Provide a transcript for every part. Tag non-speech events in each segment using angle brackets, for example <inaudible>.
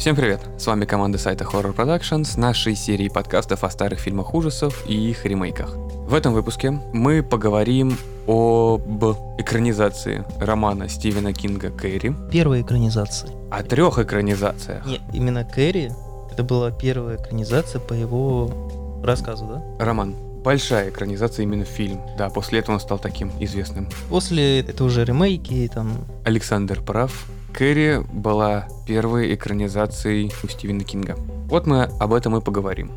Всем привет! С вами команда сайта Horror Production с нашей серией подкастов о старых фильмах ужасов и их ремейках. В этом выпуске мы поговорим об экранизации романа Стивена Кинга «Кэрри», Первая экранизация. о трех экранизациях. Не, именно Кэрри, это была первая экранизация по его рассказу, да? Роман. Большая экранизация именно фильм. Да, после этого он стал таким известным. После это уже ремейки, там, Александр прав. Кэрри была первой экранизацией у Стивена Кинга. Вот мы об этом и поговорим.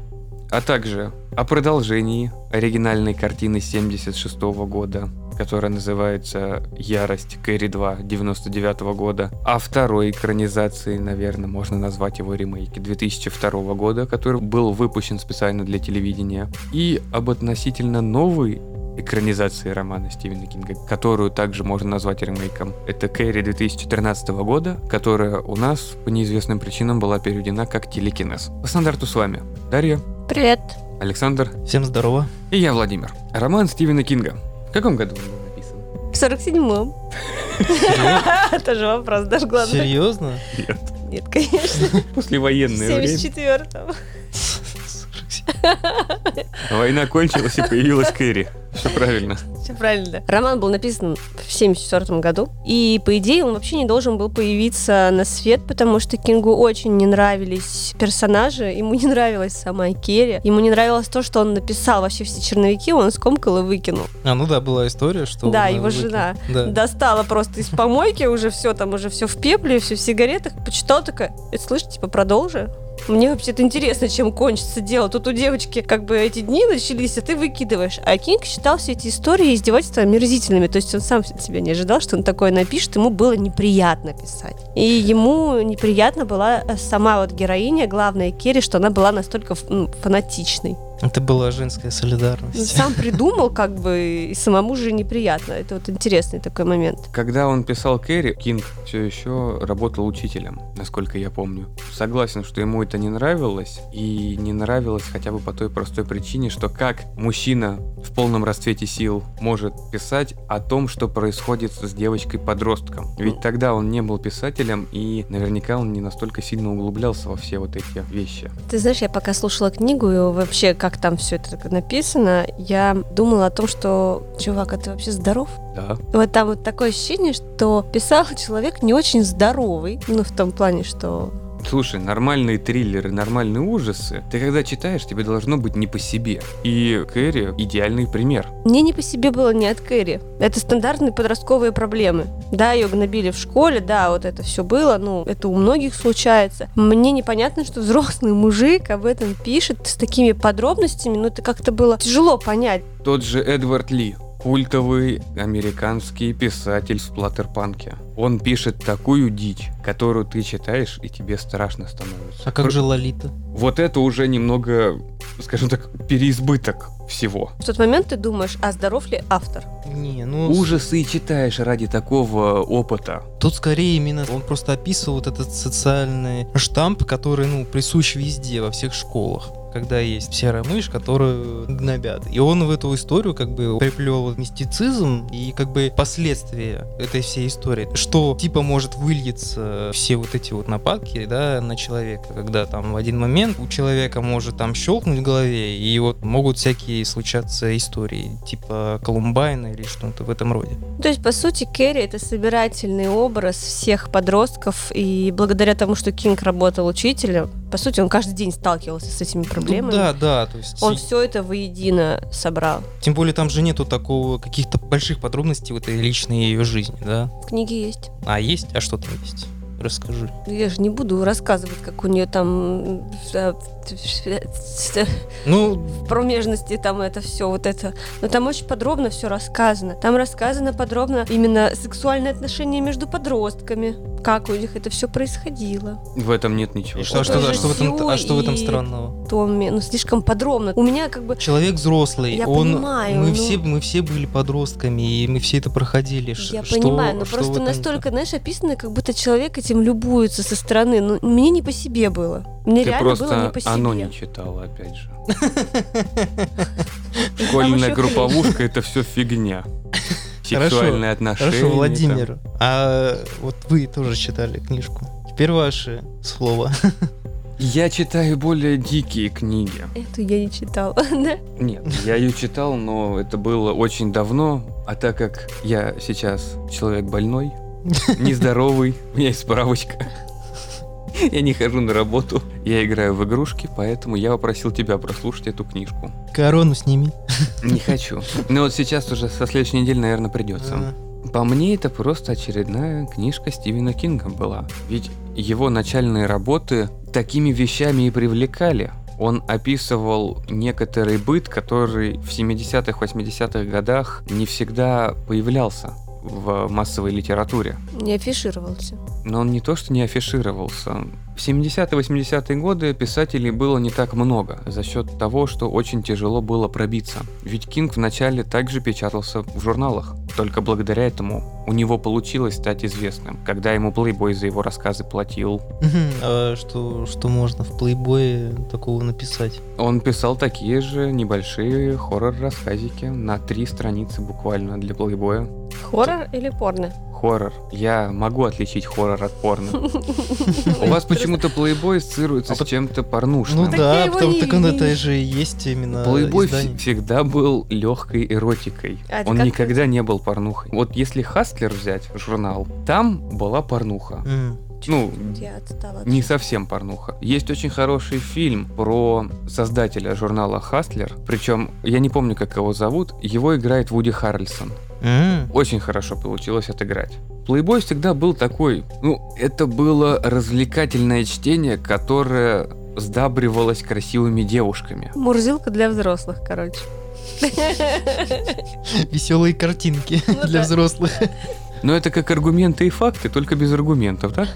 А также о продолжении оригинальной картины 76 года, которая называется «Ярость Кэрри 2» 99 года, а второй экранизации, наверное, можно назвать его ремейки 2002 года, который был выпущен специально для телевидения, и об относительно новой экранизации романа Стивена Кинга, которую также можно назвать ремейком. Это Кэрри 2013 года, которая у нас по неизвестным причинам была переведена как телекинез. По стандарту с вами Дарья, Привет. Александр всем здорово. и я, Владимир. Роман Стивена Кинга. В каком году он был написан? В 47-м. Это же вопрос, даже главное. Серьезно? Нет. Нет, конечно. Послевоенное В время. 74-м. <laughs> Война кончилась и появилась Кэрри. Все правильно. Все правильно. Роман был написан в 74 году. И, по идее, он вообще не должен был появиться на свет, потому что Кингу очень не нравились персонажи. Ему не нравилась сама Керри. Ему не нравилось то, что он написал вообще все черновики, он скомкал и выкинул. А, ну да, была история, что... Да, его выкинул. жена Да. достала просто из помойки уже все, там уже все в пепле, все в сигаретах, почитала такая, «Э, слышь, типа, продолжи. Мне вообще-то интересно, чем кончится дело. Тут у девочки как бы эти дни начались, а ты выкидываешь. А Кинг считал все эти истории и издевательства омерзительными. То есть он сам от себя не ожидал, что он такое напишет. Ему было неприятно писать. И ему неприятно была сама вот героиня, главная Керри, что она была настолько ну, фанатичной. Это была женская Ну, солидарность. Сам придумал, как бы, и самому же неприятно. Это вот интересный такой момент. Когда он писал Кэрри, Кинг все еще работал учителем, насколько я помню. Согласен, что ему это не нравилось, и не нравилось хотя бы по той простой причине, что как мужчина в полном расцвете сил может писать о том, что происходит с девочкой-подростком. Ведь тогда он не был писателем, и наверняка он не настолько сильно углублялся во все вот эти вещи. Ты знаешь, я пока слушала книгу и вообще, как там все это написано, я думала о том, что, чувак, а ты вообще здоров? Да. Вот там вот такое ощущение, что писал человек не очень здоровый. Ну, в том плане, что... Слушай, нормальные триллеры, нормальные ужасы, ты когда читаешь, тебе должно быть не по себе. И Кэрри идеальный пример. Мне не по себе было не от Кэрри. Это стандартные подростковые проблемы. Да, ее гнобили в школе, да, вот это все было, ну, это у многих случается. Мне непонятно, что взрослый мужик об этом пишет с такими подробностями, ну, это как-то было тяжело понять. Тот же Эдвард Ли, культовый американский писатель в сплаттерпанке. Он пишет такую дичь, которую ты читаешь, и тебе страшно становится. А как же Лолита? Вот это уже немного, скажем так, переизбыток всего. В тот момент ты думаешь, а здоров ли автор? Не, ну... Ужасы и читаешь ради такого опыта. Тут скорее именно он просто описывал вот этот социальный штамп, который, ну, присущ везде, во всех школах когда есть серая мышь, которую гнобят. И он в эту историю как бы приплел мистицизм и как бы последствия этой всей истории. Что типа может выльется все вот эти вот нападки, да, на человека, когда там в один момент у человека может там щелкнуть в голове, и вот могут всякие случаться истории, типа Колумбайна или что-то в этом роде. То есть, по сути, Кэрри — это собирательный образ всех подростков, и благодаря тому, что Кинг работал учителем, по сути, он каждый день сталкивался с этими проблемами. Ну, да, да, то есть... Он все это воедино собрал. Тем более там же нету такого каких-то больших подробностей в этой личной ее жизни, да? В книге есть. А есть? А что там есть? Расскажи. Я же не буду рассказывать, как у нее там э, Ну, в промежности там это все вот это. Но там очень подробно все рассказано. Там рассказано подробно именно сексуальные отношения между подростками, как у них это все происходило. В этом нет ничего. и что, а что, а что в этом, а что в этом странного? Томе, ну слишком подробно. У меня как бы Человек взрослый, Я он, понимаю, мы но- все, мы все были подростками, и мы все это проходили. Я что- понимаю, но что просто этом- настолько, знаешь, описано, как будто человек этим любуется со стороны. Ну, мне не по себе было. Мне Ты реально было просто не по себе. Оно не читала, опять же. <laughs> Школьная групповушка это все фигня. <laughs> Сексуальные отношения. Хорошо. Владимир, а вот вы тоже читали книжку. Теперь ваше слово. <laughs> Я читаю более дикие книги. Эту я не читала. да? Нет, я ее читал, но это было очень давно, а так как я сейчас человек больной, нездоровый, у меня есть справочка. Я не хожу на работу, я играю в игрушки, поэтому я попросил тебя прослушать эту книжку. Корону сними. Не хочу. Но вот сейчас уже со следующей недели, наверное, придется. По мне, это просто очередная книжка Стивена Кинга была. Ведь его начальные работы такими вещами и привлекали. Он описывал некоторый быт, который в 70-х, 80-х годах не всегда появлялся в массовой литературе. Не афишировался. Но он не то, что не афишировался. В 70-80-е годы писателей было не так много, за счет того, что очень тяжело было пробиться. Ведь Кинг вначале также печатался в журналах. Только благодаря этому у него получилось стать известным, когда ему Playboy за его рассказы платил. А что, что можно в плейбое такого написать? Он писал такие же небольшие хоррор-рассказики на три страницы буквально для Playboy. Хоррор или порно? Хоррор. Я могу отличить хоррор от порно. <laughs> У вас почему-то Playboy ассоциируется А с чем-то Ну порнушным. Я да, потому не- так он не- это же и есть именно Плейбой всегда был легкой эротикой. А Он никогда не был порнухой. Вот если Хастлер взять, журнал, там была порнуха. Ну, не совсем порнуха. Есть очень хороший фильм про создателя журнала Хастлер. Причем, я не помню, как его зовут. Его играет Вуди Харрельсон. М. Очень хорошо получилось отыграть. Плейбой всегда был такой, ну, это было развлекательное чтение, которое сдабривалось красивыми девушками. Мурзилка для взрослых, короче. Веселые картинки Ну для взрослых. Но это как аргументы и факты, только без аргументов, да?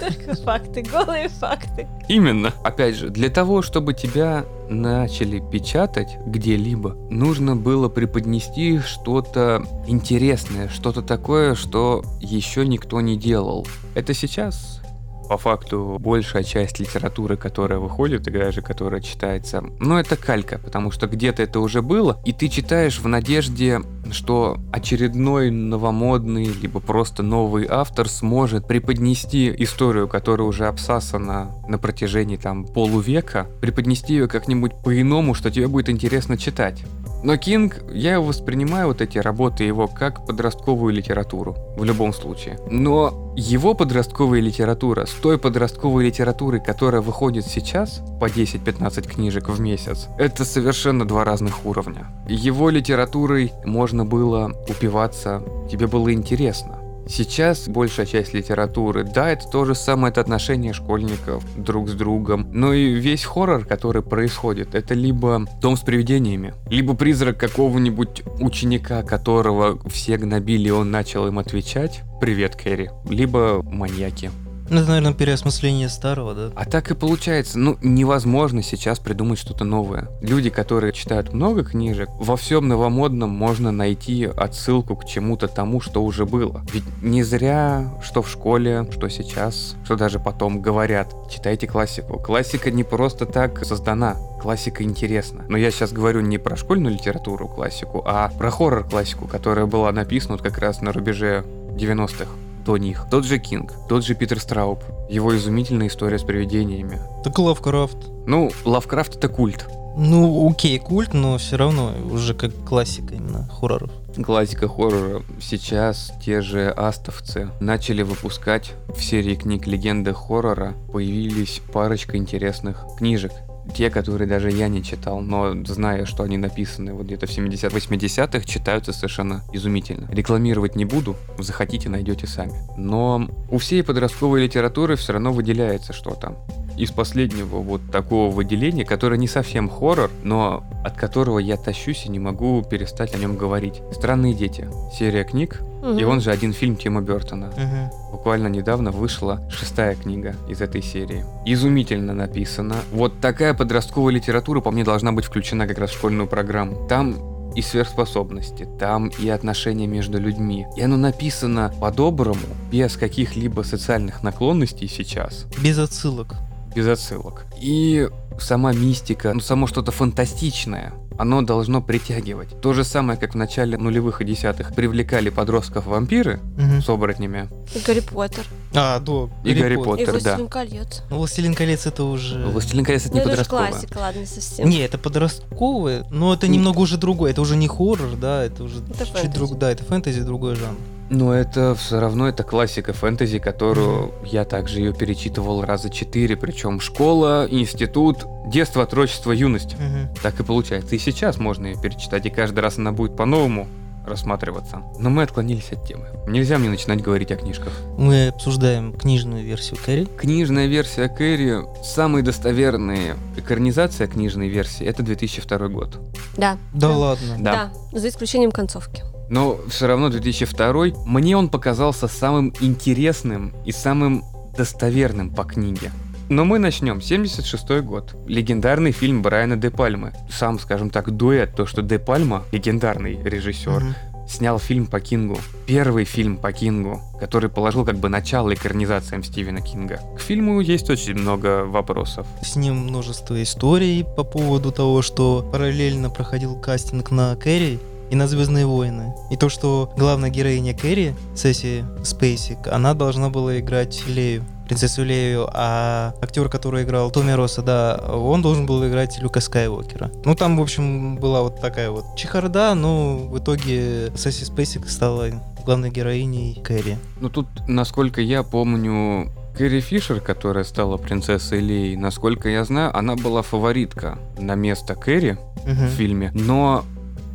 Только факты, голые факты. Именно. Опять же, для того, чтобы тебя начали печатать где-либо, нужно было преподнести что-то интересное, что-то такое, что еще никто не делал. Это сейчас по факту большая часть литературы, которая выходит, и даже которая читается, ну это калька, потому что где-то это уже было, и ты читаешь в надежде, что очередной новомодный, либо просто новый автор сможет преподнести историю, которая уже обсасана на протяжении там полувека, преподнести ее как-нибудь по-иному, что тебе будет интересно читать. Но Кинг, я воспринимаю, вот эти работы его, как подростковую литературу, в любом случае. Но его подростковая литература с той подростковой литературой, которая выходит сейчас, по 10-15 книжек в месяц, это совершенно два разных уровня. Его литературой можно было упиваться, тебе было интересно. Сейчас большая часть литературы, да, это то же самое, это отношения школьников друг с другом, но и весь хоррор, который происходит, это либо дом с привидениями, либо призрак какого-нибудь ученика, которого все гнобили, он начал им отвечать «Привет, Кэрри», либо маньяки. Ну, это, наверное, переосмысление старого, да? А так и получается, ну, невозможно сейчас придумать что-то новое. Люди, которые читают много книжек, во всем новомодном можно найти отсылку к чему-то тому, что уже было. Ведь не зря, что в школе, что сейчас, что даже потом говорят, читайте классику. Классика не просто так создана. Классика интересна. Но я сейчас говорю не про школьную литературу классику, а про хоррор-классику, которая была написана как раз на рубеже 90-х до них. Тот же Кинг, тот же Питер Страуб, его изумительная история с привидениями. Так Лавкрафт. Ну, Лавкрафт это культ. Ну, окей, культ, но все равно уже как классика именно хорроров. Классика хоррора. Сейчас те же астовцы начали выпускать в серии книг «Легенды хоррора» появились парочка интересных книжек. Те, которые даже я не читал, но зная, что они написаны вот где-то в 70-80-х, читаются совершенно изумительно. Рекламировать не буду, захотите, найдете сами. Но у всей подростковой литературы все равно выделяется что-то. Из последнего вот такого выделения, которое не совсем хоррор, но от которого я тащусь и не могу перестать о нем говорить. «Странные дети». Серия книг, Мгм. и он же один фильм Тима Бертона. Мгм. Буквально недавно вышла шестая книга из этой серии. Изумительно написано. Вот такая подростковая литература, по мне, должна быть включена как раз в школьную программу. Там и сверхспособности, там и отношения между людьми. И оно написано по-доброму, без каких-либо социальных наклонностей сейчас Без отсылок. без отсылок. И сама мистика, ну, само что-то фантастичное, оно должно притягивать. То же самое, как в начале нулевых и десятых привлекали подростков вампиры Мгм. с оборотнями. Гарри Поттер. А, да. И Гарри И Поттер, да. «Властелин колец». Ну, «Властелин колец» это уже... Властелин колец это Ну, не это же подростковое. классика, ладно, совсем. Не, это подростковое, но это Не- немного уже другое. Это уже не хоррор, да, это уже Это чуть фэнтези. друг, да, это фэнтези, другой жанр. Но это все равно это классика фэнтези, которую я также ее перечитывал раза четыре, причем школа, институт, детство, отрочество, юность. Мгм. Так и получается. И сейчас можно ее перечитать, и каждый раз она будет по-новому рассматриваться. Но мы отклонились от темы. Нельзя мне начинать говорить о книжках. Мы обсуждаем книжную версию Кэрри. Книжная версия Кэрри, самые достоверные экранизация книжной версии, это 2002 год. Да. Да, ладно. Да. Да, за исключением концовки. Но все равно 2002 мне он показался самым интересным и самым достоверным по книге. Но мы начнем. 76 год. Легендарный фильм Брайана Де Пальмы. Сам, скажем так, дуэт, то, что Де Пальма, легендарный режиссер, Мгм. снял фильм по Кингу. Первый фильм по Кингу, который положил как бы начало экранизациям Стивена Кинга. К фильму есть очень много вопросов. С ним множество историй по поводу того, что параллельно проходил кастинг на Кэрри и на Звездные войны. И то, что главная героиня Кэрри, Сесси Спейсик, она должна была играть Лею принцессу Лею, а актер, который играл Томми Росса, да, он должен был играть Люка Скайуокера. Ну, там, в общем, была вот такая вот чехарда, но в итоге Сесси Спейсик стала главной героиней Кэрри. Ну тут, насколько я помню, Кэрри Фишер, которая стала принцессой Леей, насколько я знаю, она была фаворитка на место Кэрри Мгм. в фильме, но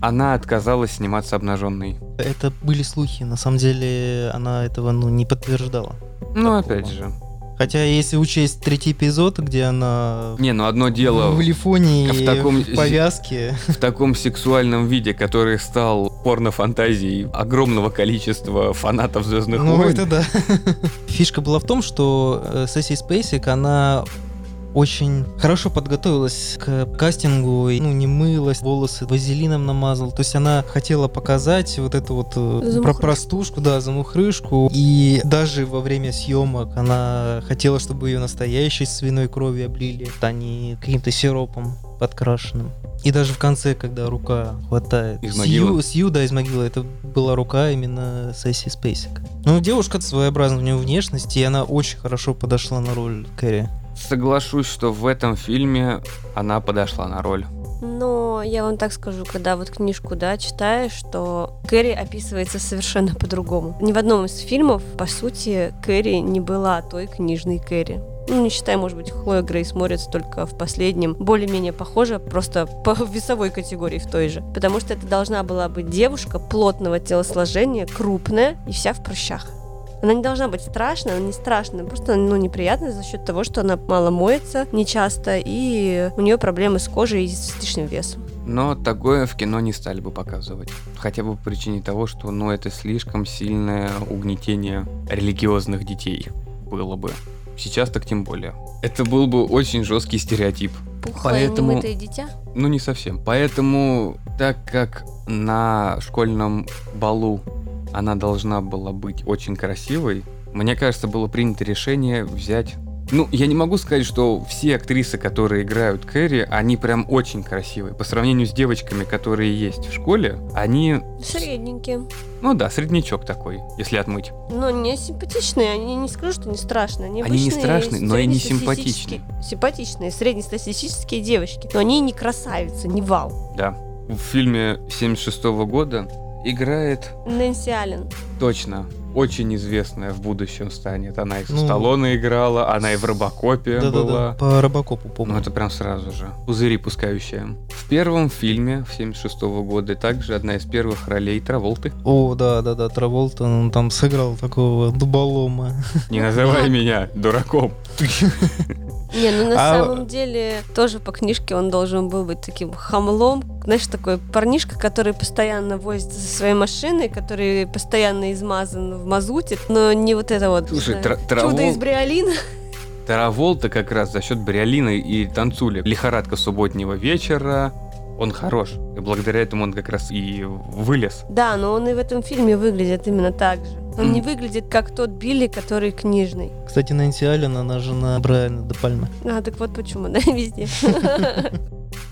она отказалась сниматься обнаженной. Это были слухи, на самом деле она этого ну, не подтверждала. Ну, Такого. опять же. Хотя, если учесть третий эпизод, где она Не, ну одно дело в Лифоне в таком- в повязке, в таком сексуальном виде, который стал порнофантазией огромного количества фанатов Звездных ну войн. это да. <laughs> Фишка была в том, что э, Сесси Спейсик, она очень хорошо подготовилась к кастингу, и, ну, не мылась, волосы вазелином намазала. То есть она хотела показать вот эту вот э, про простушку, да, замухрышку. И даже во время съемок она хотела, чтобы ее настоящей свиной кровью облили, а не каким-то сиропом подкрашенным. И даже в конце, когда рука хватает Из могилы? Сью, да, из могилы, это была рука именно Сесси Спейсик. Ну, девушка своеобразная у нее внешность, и она очень хорошо подошла на роль Кэрри. Соглашусь, что в этом фильме она подошла на роль. Но я вам так скажу, когда вот книжку, да, читаешь, что Кэрри описывается совершенно по-другому. Ни в одном из фильмов, по сути, Кэрри не была той книжной Кэрри. Ну, не считая, может быть, Хлоя Грейс Морец только в последнем более-менее похожа, просто <laughs> по весовой категории в той же. Потому что это должна была быть девушка плотного телосложения, крупная и вся в прыщах. Она не должна быть страшная, она не страшная, просто ну, неприятная за счет того, что она мало моется нечасто, и у нее проблемы с кожей и с лишним весом. Но такое в кино не стали бы показывать. Хотя бы по причине того, что ну, это слишком сильное угнетение религиозных детей было бы. Сейчас так тем более. Это был бы очень жесткий стереотип. Пухлое Поэтому- немытое дитя? Ну, не совсем. Поэтому, так как на школьном балу она должна была быть очень красивой, мне кажется, было принято решение взять... Ну, я не могу сказать, что все актрисы, которые играют Кэрри, они прям очень красивые. По сравнению с девочками, которые есть в школе, они... Средненькие. Ну да, среднячок такой, если отмыть. Но не симпатичные, они не скажу, что не страшные. Они, Они не страшные, но и не среднестатистические- Симпатичные, среднестатистические девочки. Но они не красавицы, не вау. Да. В фильме 76 года играет Нэнси Аллен. Точно. Очень известная в будущем станет. Она и в Ну, Сталлоне играла, она и в Робокопе Да-да-да, была. по Робокопу помню. Ну, это прям сразу же. Пузыри пускающая. В первом фильме 76 года также одна из первых ролей Траволты. О, да-да-да, Траволта, он там сыграл такого дуболома. Не называй меня дураком. <laughs> Не, ну на А- самом деле тоже по книжке он должен был быть таким хамлом. Знаешь, такой парнишка, который постоянно возится со своей машиной, который постоянно измазан в мазуте, но не вот это вот Слушай, знаю, Травол- чудо из бриолина. Траволта как раз за счет Бриолины и танцули. Лихорадка субботнего вечера. Он хорош. И благодаря этому он как раз и вылез. Да, но он и в этом фильме выглядит именно так же. Он не выглядит как тот Билли, который книжный. Кстати, Нэнси Аллен, она жена Брайана Де Пальме. А, так вот почему, да, <laughs> везде. <laughs>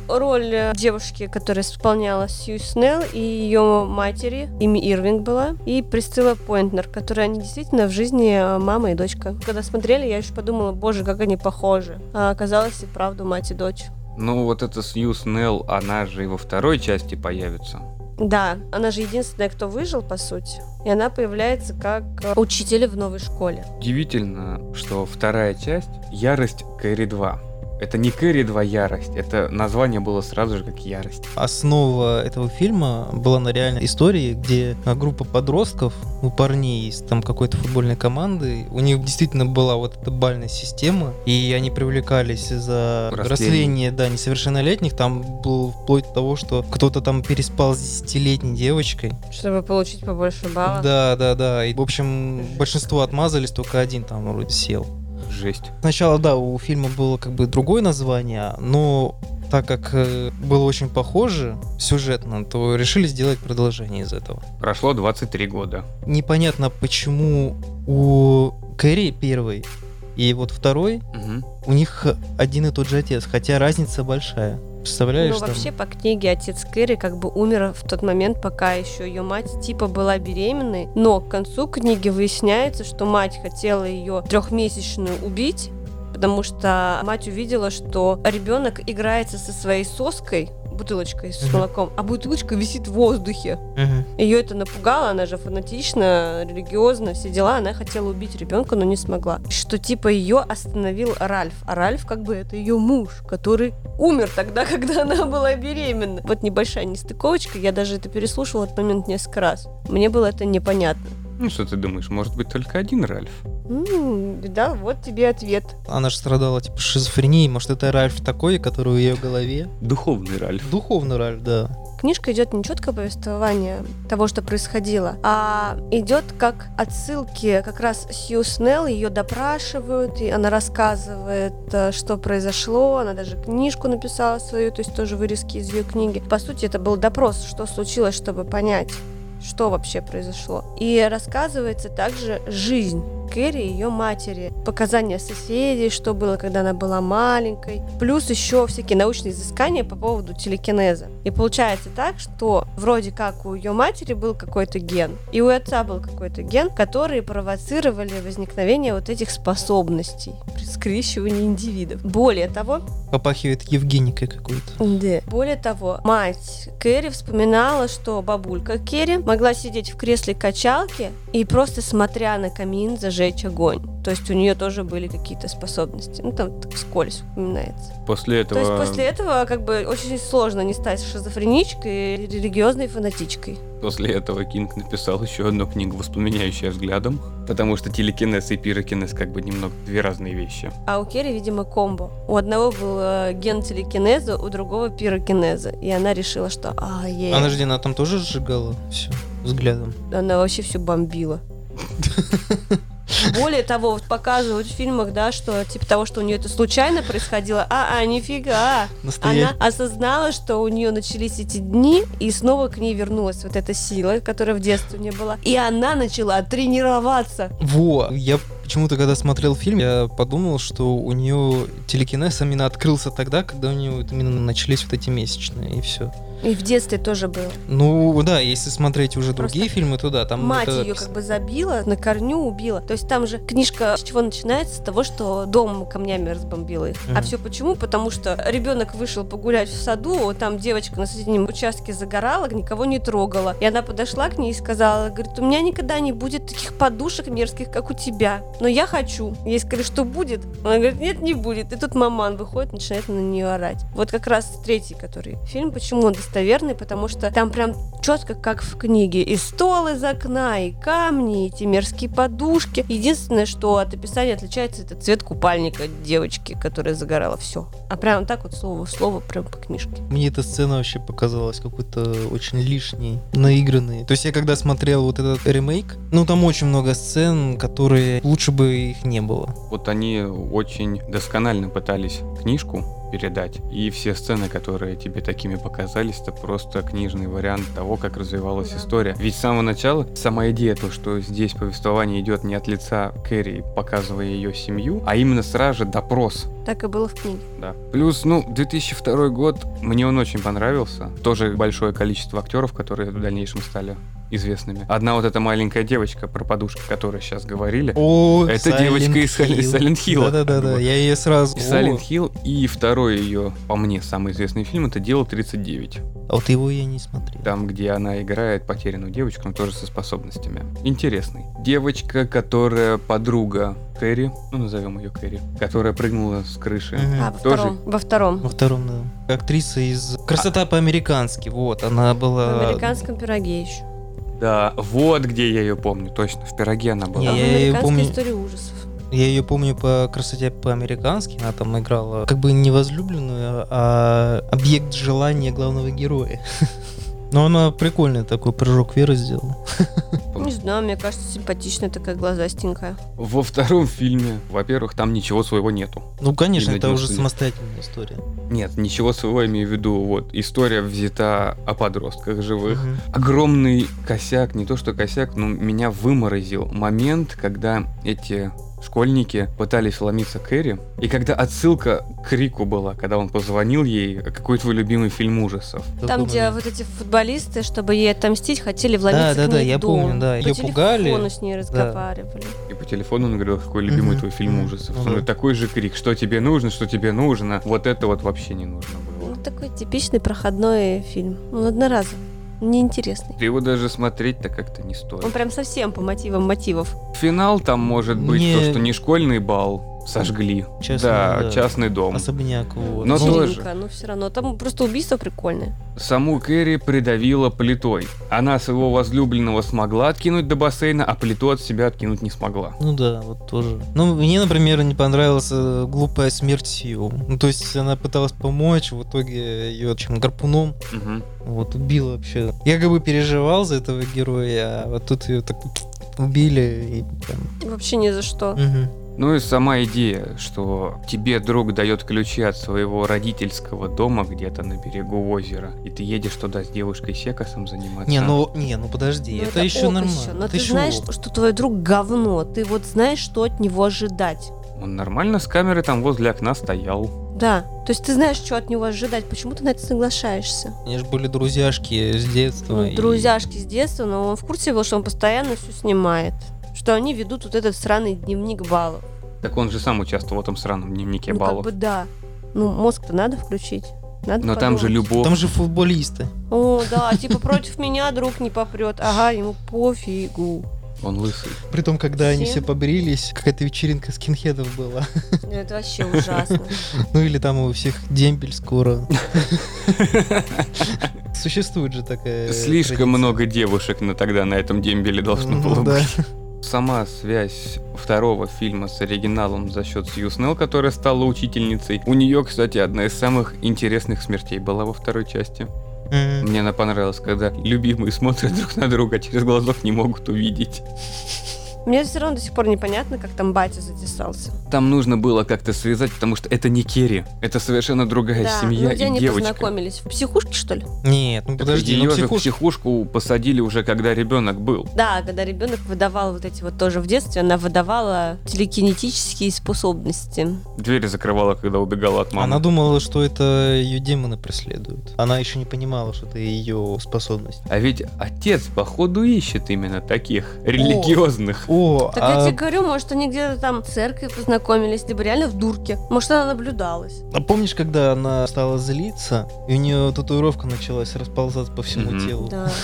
Роль э, девушки, которая исполняла Сью Снелл, и ее матери, Ими Ирвинг была, и Присцилла Пойнтнер, которые они действительно в жизни э, мама и дочка. Когда смотрели, я еще подумала, боже, как они похожи. А оказалось и правду мать и дочь. Ну, вот эта Сью Снелл, она же и во второй части появится. Да, она же единственная, кто выжил, по сути. И она появляется как э, учитель в новой школе. Удивительно, что вторая часть — Ярость Кэрри 2. Это не Кэрри 2 Ярость, это название было сразу же как Ярость. Основа этого фильма была на реальной истории, где группа подростков, у парней из там какой-то футбольной команды, у них действительно была вот эта бальная система, и они привлекались за взросление, да, несовершеннолетних. Там был вплоть до того, что кто-то там переспал с десятилетней девочкой. Чтобы получить побольше баллов. Да, да, да. И, в общем, большинство отмазались, только один там вроде сел. Жесть. Сначала, да, у фильма было как бы другое название, но так как э, было очень похоже сюжетно, то решили сделать продолжение из этого. Прошло 23 года. Непонятно, почему у Кэрри первой и вот второй Мгм. у них один и тот же отец, хотя разница большая. Представляешь? Ну, там? вообще, по книге отец Кэрри как бы умер в тот момент, пока еще ее мать типа была беременной. Но к концу книги выясняется, что мать хотела ее трехмесячную убить, потому что мать увидела, что ребенок играется со своей соской, бутылочкой с молоком, а бутылочка висит в воздухе. Ее это напугало, она же фанатично, религиозно, все дела, она хотела убить ребенка, но не смогла. Что типа ее остановил Ральф, а Ральф как бы это ее муж, который умер тогда, <laughs> когда она была беременна. Вот небольшая нестыковочка, я даже это переслушивала этот момент несколько раз. Мне было это непонятно. Ну, что ты думаешь, может быть только один Ральф? М, да, вот тебе ответ. Она же страдала типа шизофренией, может это Ральф такой, который в ее голове? Духовный Ральф. Духовный Ральф, да. Книжка идет не четкое повествование того, что происходило, а идет как отсылки как раз Сью Снелл, ее допрашивают, и она рассказывает, э, что произошло, она даже книжку написала свою, то есть тоже вырезки из ее книги. По сути, это был допрос, что случилось, чтобы понять, что вообще произошло. И рассказывается также жизнь Кэрри и ее матери, показания соседей, что было, когда она была маленькой, плюс еще всякие научные изыскания по поводу телекинеза. И получается так, что вроде как у ее матери был какой-то ген, и у отца был какой-то ген, которые провоцировали возникновение вот этих способностей при скрещивании индивидов. Более того, Попахивает Евгеникой какой-то. да. Более того, мать Кэрри вспоминала, что бабулька Кэрри могла сидеть в кресле качалки и просто смотря на камин зажечь огонь. То есть у нее тоже были какие-то способности. Ну, там так вскользь упоминается. После То этого... есть после этого как бы очень сложно не стать шизофреничкой и религиозной фанатичкой. После этого Кинг написал еще одну книгу, воспламеняющая взглядом, потому что телекинез и пирокинез как бы немного две разные вещи. А у Керри, видимо, комбо. У одного был э, ген телекинеза, у другого пирокинеза. И она решила, что а, ей. Она же она там тоже сжигала все взглядом. Она вообще все бомбила. <laughs> Более того, вот показывают в фильмах, да, что типа того, что у нее это случайно происходило, а, а, нифига. Настоящий. Она осознала, что у нее начались эти дни, и снова к ней вернулась вот эта сила, которая в детстве у нее была. И она начала тренироваться. Во, я почему-то, когда смотрел фильм, я подумал, что у нее телекинез именно открылся тогда, когда у нее именно начались вот эти месячные, и все. И в детстве тоже было. Ну, да, если смотреть уже Просто другие фильмы, то да, там Мать это ее как бы забила, на корню убила. То есть там же книжка с чего начинается? С того, что дом камнями разбомбила их. А Мгм. все почему? Потому что ребенок вышел погулять в саду, там девочка на соседнем участке загорала, никого не трогала. И она подошла к ней и сказала, говорит, у меня никогда не будет таких подушек мерзких, как у тебя. Но я хочу. Ей сказали, что будет. Она говорит, нет, не будет. И тут маман выходит, начинает на нее орать. Вот как раз третий, который фильм, почему он достоверный, потому что там прям четко, как в книге, и стол из окна, и камни, и эти мерзкие подушки. Единственное, что от описания отличается, это цвет купальника девочки, которая загорала. Все. А прям так вот слово в слово, прям по книжке. Мне эта сцена вообще показалась какой-то очень лишней, наигранной. То есть я когда смотрел вот этот ремейк, ну там очень много сцен, которые лучше бы их не было. Вот они очень досконально пытались книжку передать. И все сцены, которые тебе такими показались, это просто книжный вариант того, как развивалась Да. история. Ведь с самого начала сама идея то, что здесь повествование идет не от лица Кэрри, показывая ее семью, а именно сразу же допрос. Так и было в книге. Да. Плюс, ну, 2002 год, мне он очень понравился. Тоже большое количество актеров, которые в дальнейшем стали известными. Одна вот эта маленькая девочка про подушку, о которой сейчас говорили. О, Это Silent девочка из. Silent Hill. Да-да-да, Вот. я ее сразу... И О, Silent Hill, и второй ее, по мне, самый известный фильм, это «Дело 39». А вот его я не смотрел. Там, где она играет потерянную девочку, но тоже со способностями. Интересный. Девочка, которая подруга Кэрри, ну назовем ее Кэрри, которая прыгнула с крыши. Мгм. А, во Тоже- втором. Во втором. Во втором, да. Актриса из «Красота по-американски», вот, она В была... американском пироге еще. Да, вот где я ее помню, точно, в пироге она была. А в я её американской помню. истории ужасов. Я ее помню по красоте по-американски. Она там играла как бы не возлюбленную, а объект желания главного героя. <laughs> Но она прикольный такой прыжок веры сделала. Не знаю, мне кажется, симпатичная такая глазастенькая. Во втором фильме, во-первых, там ничего своего нету. Ну, конечно, это уже 90 лет. самостоятельная история. Нет, ничего своего имею в виду. Вот, история взята о подростках живых. Мгм. Огромный косяк, не то что косяк, но меня выморозил момент, когда эти школьники пытались вломиться к Кэрри, и когда отсылка к Рику была, когда он позвонил ей, какой твой любимый фильм ужасов. Там, где вот эти футболисты, чтобы ей отомстить, хотели вломиться да, к да, ней я дом. помню, да. По Её пугали. телефону с ней разговаривали. И по телефону он говорил, какой любимый Мгм, твой фильм ужасов. ну Ну, да. такой же крик, что тебе нужно, что тебе нужно. Вот это вот вообще не нужно было. Ну, такой типичный проходной фильм. Он одноразовый. Неинтересный. Его даже смотреть-то как-то не стоит. Он прям совсем по мотивам мотивов. Финал там может быть Не- то, что не школьный бал сожгли. Частный, да, да. частный дом. Особняк, вот. Но Ну, тоже. Но все равно. Там просто убийство прикольное. Саму Кэрри придавила плитой. Она своего возлюбленного смогла откинуть до бассейна, а плиту от себя откинуть не смогла. Ну да, вот тоже. Ну, мне, например, не понравилась э, глупая смерть Сью. Ну, то есть она пыталась помочь, в итоге ее чем гарпуном Мгм. вот убила вообще. Я как бы переживал за этого героя, а вот тут ее так убили и прям... Вообще ни за что. Мгм. Ну и сама идея, что тебе друг дает ключи от своего родительского дома где-то на берегу озера, и ты едешь туда с девушкой секосом заниматься. Не, ну, не, ну подожди, Ну, это, еще ок нормально. ещё. Но Это ты еще знаешь, ок. что твой друг говно. Ты вот знаешь, что от него ожидать. Он нормально с камерой там возле окна стоял. Да. То есть ты знаешь, что от него ожидать. Почему ты на это соглашаешься? Они же были друзьяшки с детства. Ну, и- друзьяшки с детства, но он в курсе был, что он постоянно все снимает. Что они ведут вот этот сраный дневник баллов. Так он же сам участвовал в этом сраном дневнике ну, баллов. как бы да. Ну, мозг-то надо включить. Надо Но там же подумать. любовь. Там же футболисты. О, да, типа против меня друг не попрет. Ага, ему пофигу. Он лысый. Притом, когда они Все? все побрились, какая-то вечеринка скинхедов была. Ну, <laughs> Это вообще ужасно. Ну или там у всех дембель скоро. <laughs> Существует же такая Слишком традиция. много девушек на тогда на этом дембеле должно Ну было да. быть. <laughs> Сама связь второго фильма с оригиналом за счет Сью Снелл, которая стала учительницей. У нее, кстати, одна из самых интересных смертей была во второй части. Мгм. Мне она понравилась, когда любимые смотрят друг на друга, а через глазов не могут увидеть. Мне все равно до сих пор непонятно, как там батя затесался. Там нужно было как-то связать, потому что это не Керри. Это совершенно другая Да, семья ну где и они девочка. познакомились? В психушке, что ли? Нет, ну подожди, ну Ее же в психуш- психушку посадили уже, когда ребенок был. Да, когда ребенок выдавал вот эти вот тоже в детстве, она выдавала телекинетические способности. Дверь закрывала, когда убегала от мамы. Она думала, что это ее демоны преследуют. Она еще не понимала, что это ее способность. А ведь отец, походу, ищет именно таких религиозных. О, Так а, я тебе говорю, может, они где-то там в церкви познакомились, либо реально в дурке. Может, она наблюдалась. а помнишь, когда она стала злиться, и у нее татуировка началась расползаться по всему Мгм. телу? Да. <laughs>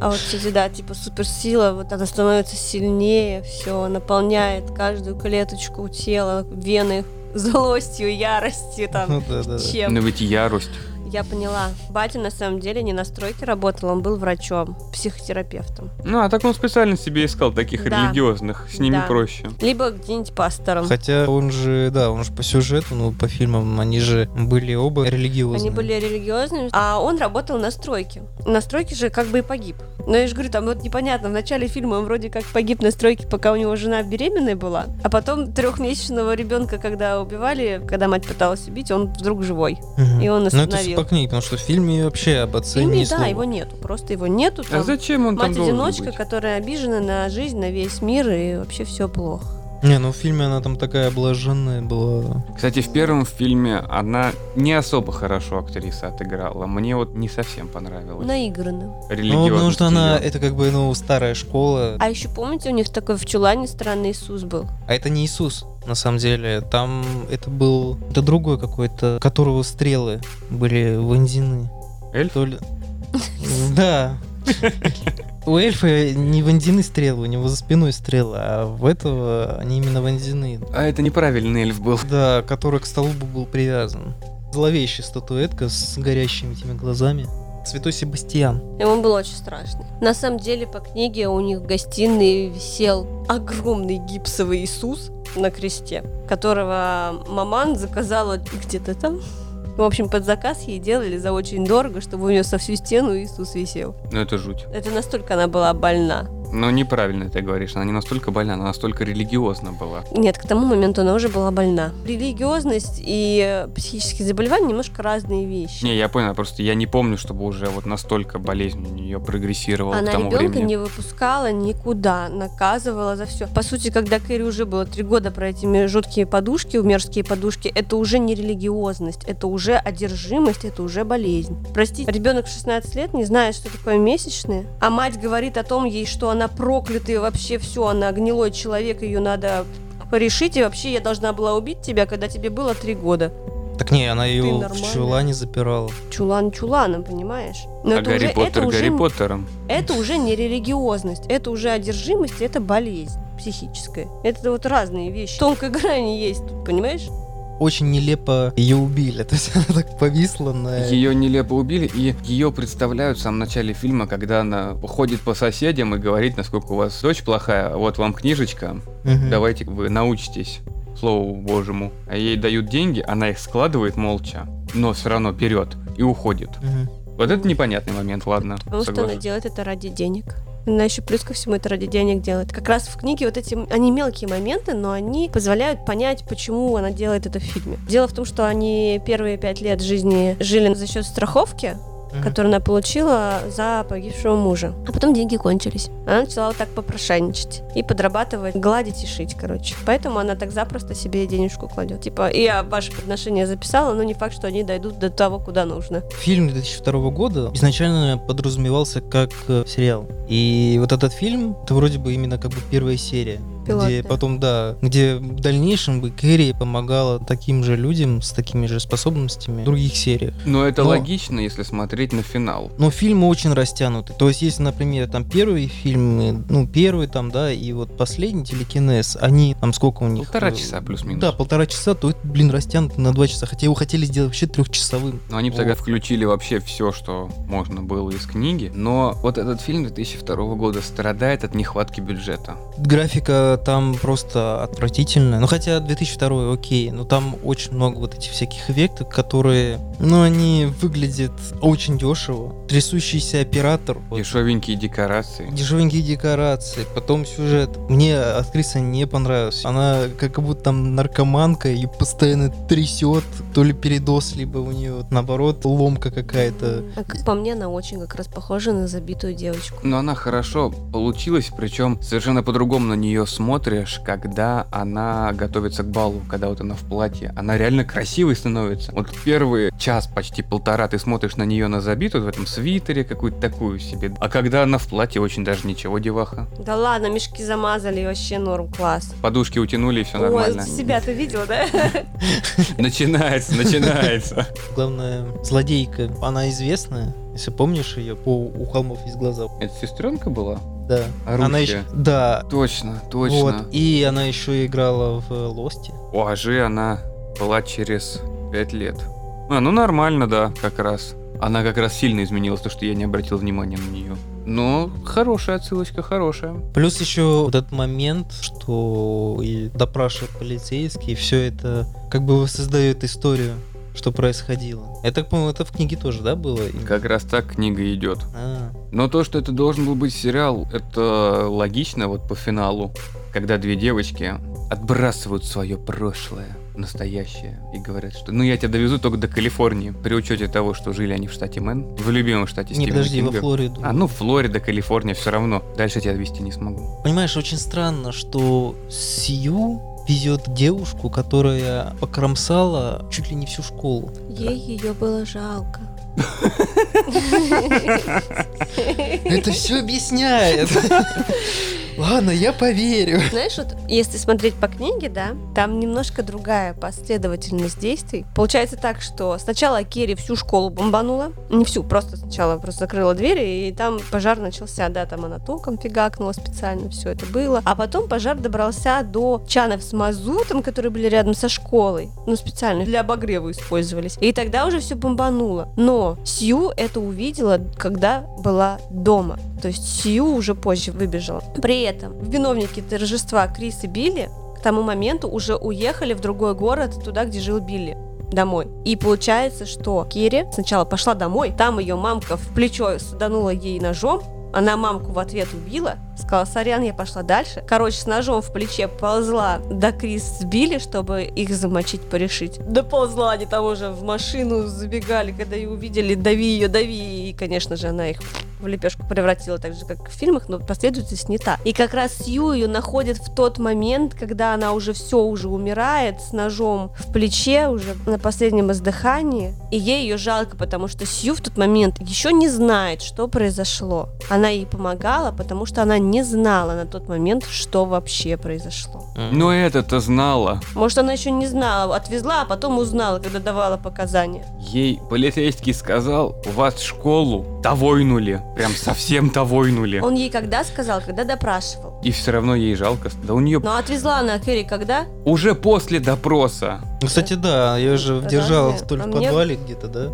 А вот, кстати, да, типа суперсила, вот она становится сильнее, все, наполняет каждую клеточку тела, вены злостью, яростью, там, <laughs> Ну да, да, чем. Но ведь ярость. Я поняла. Батя на самом деле не на стройке работал, он был врачом, психотерапевтом. Ну, а так он специально себе искал таких Да. религиозных. С ними Да. проще. Либо где-нибудь пастором. Хотя он же, да, он же по сюжету, ну, по фильмам, они же были оба религиозные. Они были религиозными, а он работал на стройке. На стройке же как бы и погиб. Но я же говорю, там вот непонятно, в начале фильма он вроде как погиб на стройке, пока у него жена беременная была, а потом трехмесячного ребенка, когда убивали, когда мать пыталась убить, он вдруг живой. Мгм. И он Ну это все остановил. По книге, потому что в фильме вообще об отце фильме, ни да, слова. его нету. Просто его нету. А Там зачем он там должен Мать-одиночка, которая обижена на жизнь, на весь мир, и вообще все плохо. Не, ну в фильме она там такая блаженная была. Кстати, в первом фильме она не особо хорошо актриса отыграла. Мне вот не совсем понравилось. Наигранно. Ну, потому что она, это как бы, ну, старая школа. А еще помните, у них такой в чулане странный Иисус был? А это не Иисус, на самом деле. Там это был... Это другой какой-то, которого стрелы были вонзены. Эльф? То ли- <laughs> Да. У эльфа не вонзены стрелы, у него за спиной стрелы, а в этого они именно вонзены. А это неправильный эльф был. Да, который к столбу был привязан. Зловещая статуэтка с горящими этими глазами. Святой Себастьян. Ему было очень страшно. На самом деле, по книге у них в гостиной висел огромный гипсовый Иисус на кресте, которого маман заказала где-то там. В общем, под заказ ей делали за очень дорого, чтобы у нее со всю стену Иисус висел. Ну это жуть. Это настолько она была больна. Но неправильно ты говоришь. Она не настолько больна, она настолько религиозна была. Нет, к тому моменту она уже была больна. Религиозность и психические заболевания немножко разные вещи. Не, я понял, просто я не помню, чтобы уже вот настолько болезнь у нее прогрессировала к Она тому ребенка времени. не выпускала никуда, наказывала за все. По сути, когда Кэрри уже было три года про эти жуткие подушки, мерзкие подушки, это уже не религиозность, это уже одержимость, это уже болезнь. Простите, ребенок в 16 лет не знает, что такое месячные, а мать говорит о том ей, что она проклятая, и вообще все, она гнилой человек, ее надо порешить, и вообще я должна была убить тебя, когда тебе было три года. Так не, она ее в нормальная. чулане запирала. Чулан чуланом, понимаешь? Но А это Гарри уже, Поттер это уже Гарри Поттером. это уже не религиозность, это уже одержимость, это болезнь психическая. Это вот разные вещи. Тонкой грани есть тут, понимаешь? Очень нелепо ее убили. <laughs> То есть она так повисла на... Ее нелепо убили, и ее представляют в самом начале фильма, когда она ходит по соседям и говорит, насколько у вас дочь плохая, вот вам книжечка, Мгм. давайте вы научитесь Слову Божьему. А ей дают деньги, она их складывает молча, но все равно берет и уходит. Мгм. Вот это непонятный момент, ладно, Потому что она делает это ради денег. Она еще плюс ко всему это ради денег делает. Как раз в книге вот эти, они мелкие моменты, но они позволяют понять, почему она делает это в фильме. Дело в том, что они первые пять лет жизни жили за счет страховки, Мгм. которую она получила за погибшего мужа. А потом деньги кончились. Она начала вот так попрошайничать и подрабатывать, гладить и шить, короче. Поэтому она так запросто себе денежку кладет. Типа, я ваши подношения записала, но не факт, что они дойдут до того, куда нужно. Фильм 2002 года изначально подразумевался как э, сериал. И вот этот фильм, это вроде бы именно как бы первая серия. Пилот, где да. потом, да, где в дальнейшем бы Кэрри помогала таким же людям с такими же способностями в других сериях. Но это Но- логично, если смотреть на финал. Но фильмы очень растянуты. То есть, если, например, там первый фильм, э, ну, первый там, да, и вот последний телекинез, они там сколько у них? Полтора часа плюс-минус. Да, полтора часа, то это, блин, растянуто на два часа. Хотя его хотели сделать вообще трехчасовым. Но они бы тогда включили вообще все, что можно было из книги. Но вот этот фильм 2002 года страдает от нехватки бюджета. Графика там просто отвратительная. Ну, хотя 2002 окей, но там очень много вот этих всяких эффектов, которые, ну, они выглядят очень дешево. Трясущийся оператор. вот, Дешевенькие декорации. Дешевенькие декорации, потом сюжет. Мне актриса не понравилась. Она как будто там наркоманка и постоянно трясет, то ли передоз, либо у нее наоборот ломка какая-то. А как по мне, она очень как раз похожа на забитую девочку. Но она хорошо получилась, причем совершенно по-другому на нее смотришь, когда она готовится к балу, когда вот она в платье. Она реально красивой становится. Вот первый час, почти полтора, ты смотришь на нее на забитую в этом свитере, какую-то такую себе. А когда она в платье, очень даже ничего, деваха. Да ладно, мешки замазали, вообще норм, класс. Подушки утянули, и все нормально. Ой, себя ты видел, да? <laughs> Начинается, начинается. Главное, злодейка, она известная. Если помнишь ее, по у холмов есть глаза. Это сестренка была? Да. Орущая. Она еще. Да. Точно, точно. Вот. И она еще играла в Лосте. У Ажи она была через пять лет. А, ну нормально, да, как раз. Она как раз сильно изменилась, то, что я не обратил внимания на нее. Но хорошая отсылочка, хорошая. Плюс еще вот этот момент, что и допрашивают полицейские, все это как бы воссоздает историю, что происходило. Я так понял, это в книге тоже, да, было? Как раз так книга идет. А, Но то, что это должен был быть сериал, это логично вот по финалу, когда две девочки отбрасывают свое прошлое настоящее и говорят, что ну я тебя довезу только до Калифорнии, при учете того, что жили они в штате Мэн, в любимом штате Не, Стивена подожди, во Кинга. Флориду. А, ну Флорида, Калифорния, все равно. Дальше тебя отвезти не смогу. Понимаешь, очень странно, что Сью везет девушку, которая покромсала чуть ли не всю школу. Ей ее было жалко. Это все объясняет. Ладно, я поверю. Знаешь, вот если смотреть по книге, да, там немножко другая последовательность действий. Получается так, что сначала Керри всю школу бомбанула. Не всю, просто сначала просто закрыла двери, и там пожар начался. Да, там она током фигакнула специально, все это было. А потом пожар добрался до чанов с мазутом, которые были рядом со школой. Ну, специально для обогрева использовались. И тогда уже все бомбануло. Но Сью это увидела, когда была дома. То есть Сью уже позже выбежала. При этом виновники торжества Крис и Билли к тому моменту уже уехали в другой город, туда, где жил Билли домой. И получается, что Кири сначала пошла домой, там ее мамка в плечо саданула ей ножом, она мамку в ответ убила, сказала, сорян, я пошла дальше. Короче, с ножом в плече ползла до Крис с Билли, чтобы их замочить, порешить. Доползла они там уже в машину, забегали, когда ее увидели, дави ее, дави. И, конечно же, она их в лепешку превратила, так же, как в фильмах, но последовательность не та. И как раз Сью ее находит в тот момент, когда она уже все, уже умирает, с ножом в плече, уже на последнем издыхании. И ей ее жалко, потому что Сью в тот момент еще не знает, что произошло. Она ей помогала, потому что она не знала на тот момент, что вообще произошло. Но это-то знала. Может, она еще не знала, отвезла, а потом узнала, когда давала показания. Ей полицейский сказал, у вас школу тавойнули. Прям совсем тавойнули. Он ей когда сказал, когда допрашивал. И все равно ей жалко. Да у нее Но отвезла она Кэрри когда? уже после допроса. Ну, кстати, да, я же Да, держала да, в а в мне- подвале где-то, да? Да,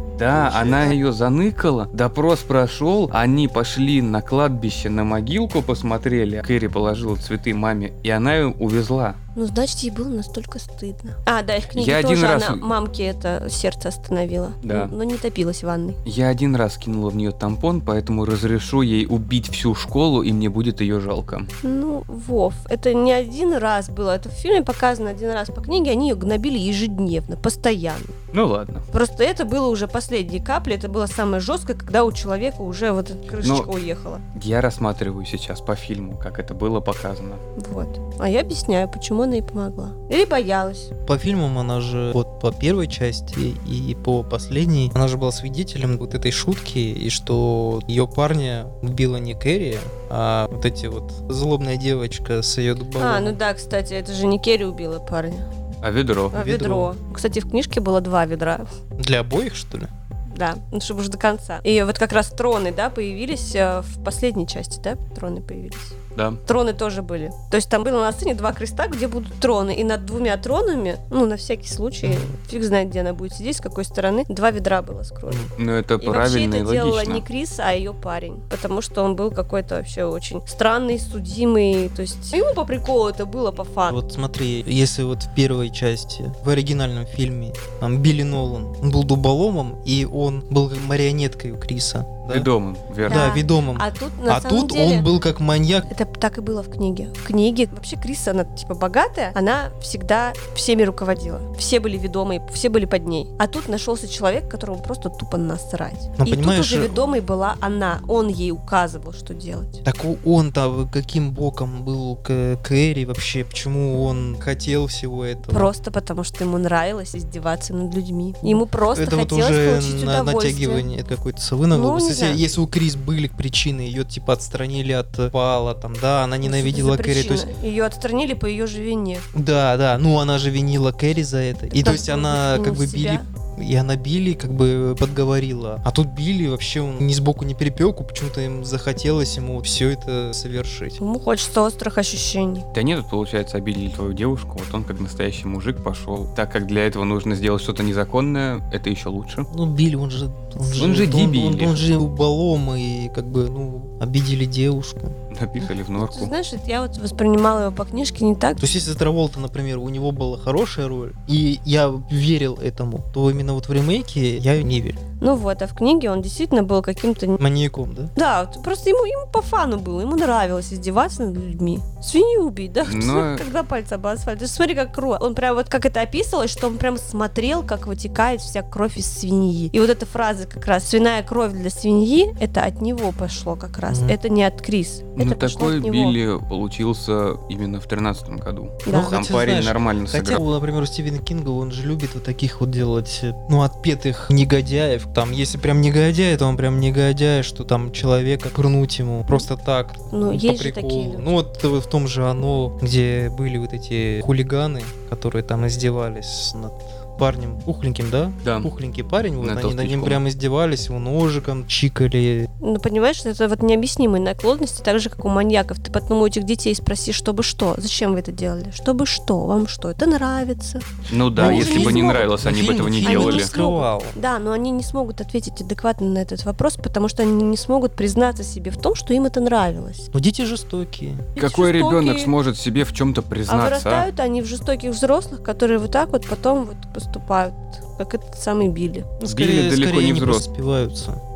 Получается. она ее заныкала, допрос прошел, они пошли на кладбище, на могилку посмотрели, Кэрри положила цветы маме, и она ее увезла. Ну, значит, ей было настолько стыдно. А, да, и в книге Я тоже один раз- она мамке это сердце остановила. Да. Но не топилась в ванной. Я один раз кинула в нее тампон, поэтому разрешу ей убить всю школу, и мне будет ее жалко. Ну, Вов, это не один раз было. Это в фильме показано один раз по книге, они ее гнобили ежедневно, постоянно. Ну ладно. Просто это было уже последней капли, это было самое жесткое, когда у человека уже вот эта крышечка Ну, уехала. Я рассматриваю сейчас по фильму, как это было показано. Вот. А я объясняю, почему она ей помогла. Или боялась. По фильмам она же вот по первой части и по последней она же была свидетелем вот этой шутки и что ее парня убила не Кэрри, а вот эти вот злобная девочка с ее дубовым. А, ну да, кстати, это же не Керри убила парня, А ведро? а Ведро. ведро. Кстати, в книжке было два ведра. Для обоих что ли? Да, ну, чтобы уже до конца. И вот как раз троны, да, появились э, в последней части, да, троны появились. Да. Троны тоже были. То есть там было на сцене два креста, где будут троны. И над двумя тронами, ну, на всякий случай, фиг знает, где она будет сидеть, с какой стороны, два ведра было с кровью. Ну это И вообще правильно и это делала логично. не Крис, а ее парень. Потому что он был какой-то вообще очень странный, судимый. То есть ему по приколу это было по фану. Вот смотри, если вот в первой части, в оригинальном фильме, там Билли Нолан, он был дуболомом, и он был марионеткой у Криса. Да, Ведомым, верно. Да, Да. ведомым. А тут на А самом тут деле... он был как маньяк. Это так и было в книге. В книге вообще Крис, она типа богатая, она всегда всеми руководила. Все были ведомые, все были под ней. А тут нашелся человек, которому просто тупо насрать. Ну, И понимаешь, тут уже э, ведомой была она. Он ей указывал, что делать. Так у- он-то каким боком был к Кэрри вообще? Почему он хотел всего этого? Просто потому, что ему нравилось издеваться над людьми. Ему просто это вот хотелось уже получить на, удовольствие. натягивание какой-то совы на Ну, не Если, если у Крис были причины, ее типа отстранили от пала, там, да, она ненавидела Кэрри. То есть, Ее отстранили по ее же вине. да, да, ну она же винила Кэрри за это. И то Так есть он она как бы себя. И она Билли как бы подговорила. А тут Билли вообще он ни сбоку, ни перепелку, почему-то им захотелось ему все это совершить. Ему хочется острых ощущений. Да нет, тут, получается, обидели твою девушку, вот он как настоящий мужик пошел. Так как для этого нужно сделать что-то незаконное, это еще лучше. Ну, Билли, он же... Он же он, дебиль. он, он же уболом, и как бы, ну, обидели девушку. Напихали в Ты норку. знаешь, я вот воспринимала его по книжке не так. То есть, если Траволта, например, у него была хорошая роль, и я верил этому, то именно вот в ремейке я не верю. Ну вот, а в книге он действительно был каким-то... Маньяком, да? Да, вот просто ему, ему по фану было, ему нравилось издеваться над людьми. Свинью убить, да? <laughs> Но- Когда пальцы об асфальт. Ты смотри, как кровь. Он прям вот как это описывалось, что он прям смотрел, как вытекает вся кровь из свиньи. И вот эта фраза как раз «свиная кровь для свиньи» это от него пошло как раз. Мгм. Это не от Крис. Ну, это такой от него. Билли получился именно в тринадцатом году. Да. Ну, Там хотя, парень знаешь, нормально Хотя, сыграл. например, у Стивена Кинга, он же любит вот таких вот делать, ну, отпетых негодяев. Там, если прям негодяй, то он прям негодяй, что там человека пырнуть ему просто так. Ну, по есть же приколу. такие люди. Ну, вот в том же оно, где были вот эти хулиганы, которые там издевались над парнем пухленьким, да? Да. Пухленький парень, вот Над они над ним прям издевались, его ножиком чикали. Ну, понимаешь, что это вот необъяснимые наклонности, так же, как у маньяков. Ты потом у этих детей спроси, чтобы что? Зачем вы это делали? Чтобы что? Вам что? Это нравится? Ну да, Они если бы не не смогут. нравилось, они бы этого не делали. не скрывал. Да, но они не смогут ответить адекватно на этот вопрос, потому что они не смогут признаться себе в том, что им это нравилось. Но дети жестокие. Какой Дети ребенок жестокие, сможет себе в чем-то А признаться? а? вырастают они в жестоких взрослых, которые вот так вот потом вот поступают, как этот самый Билли. Ну, Билли далеко скорее не взрослый.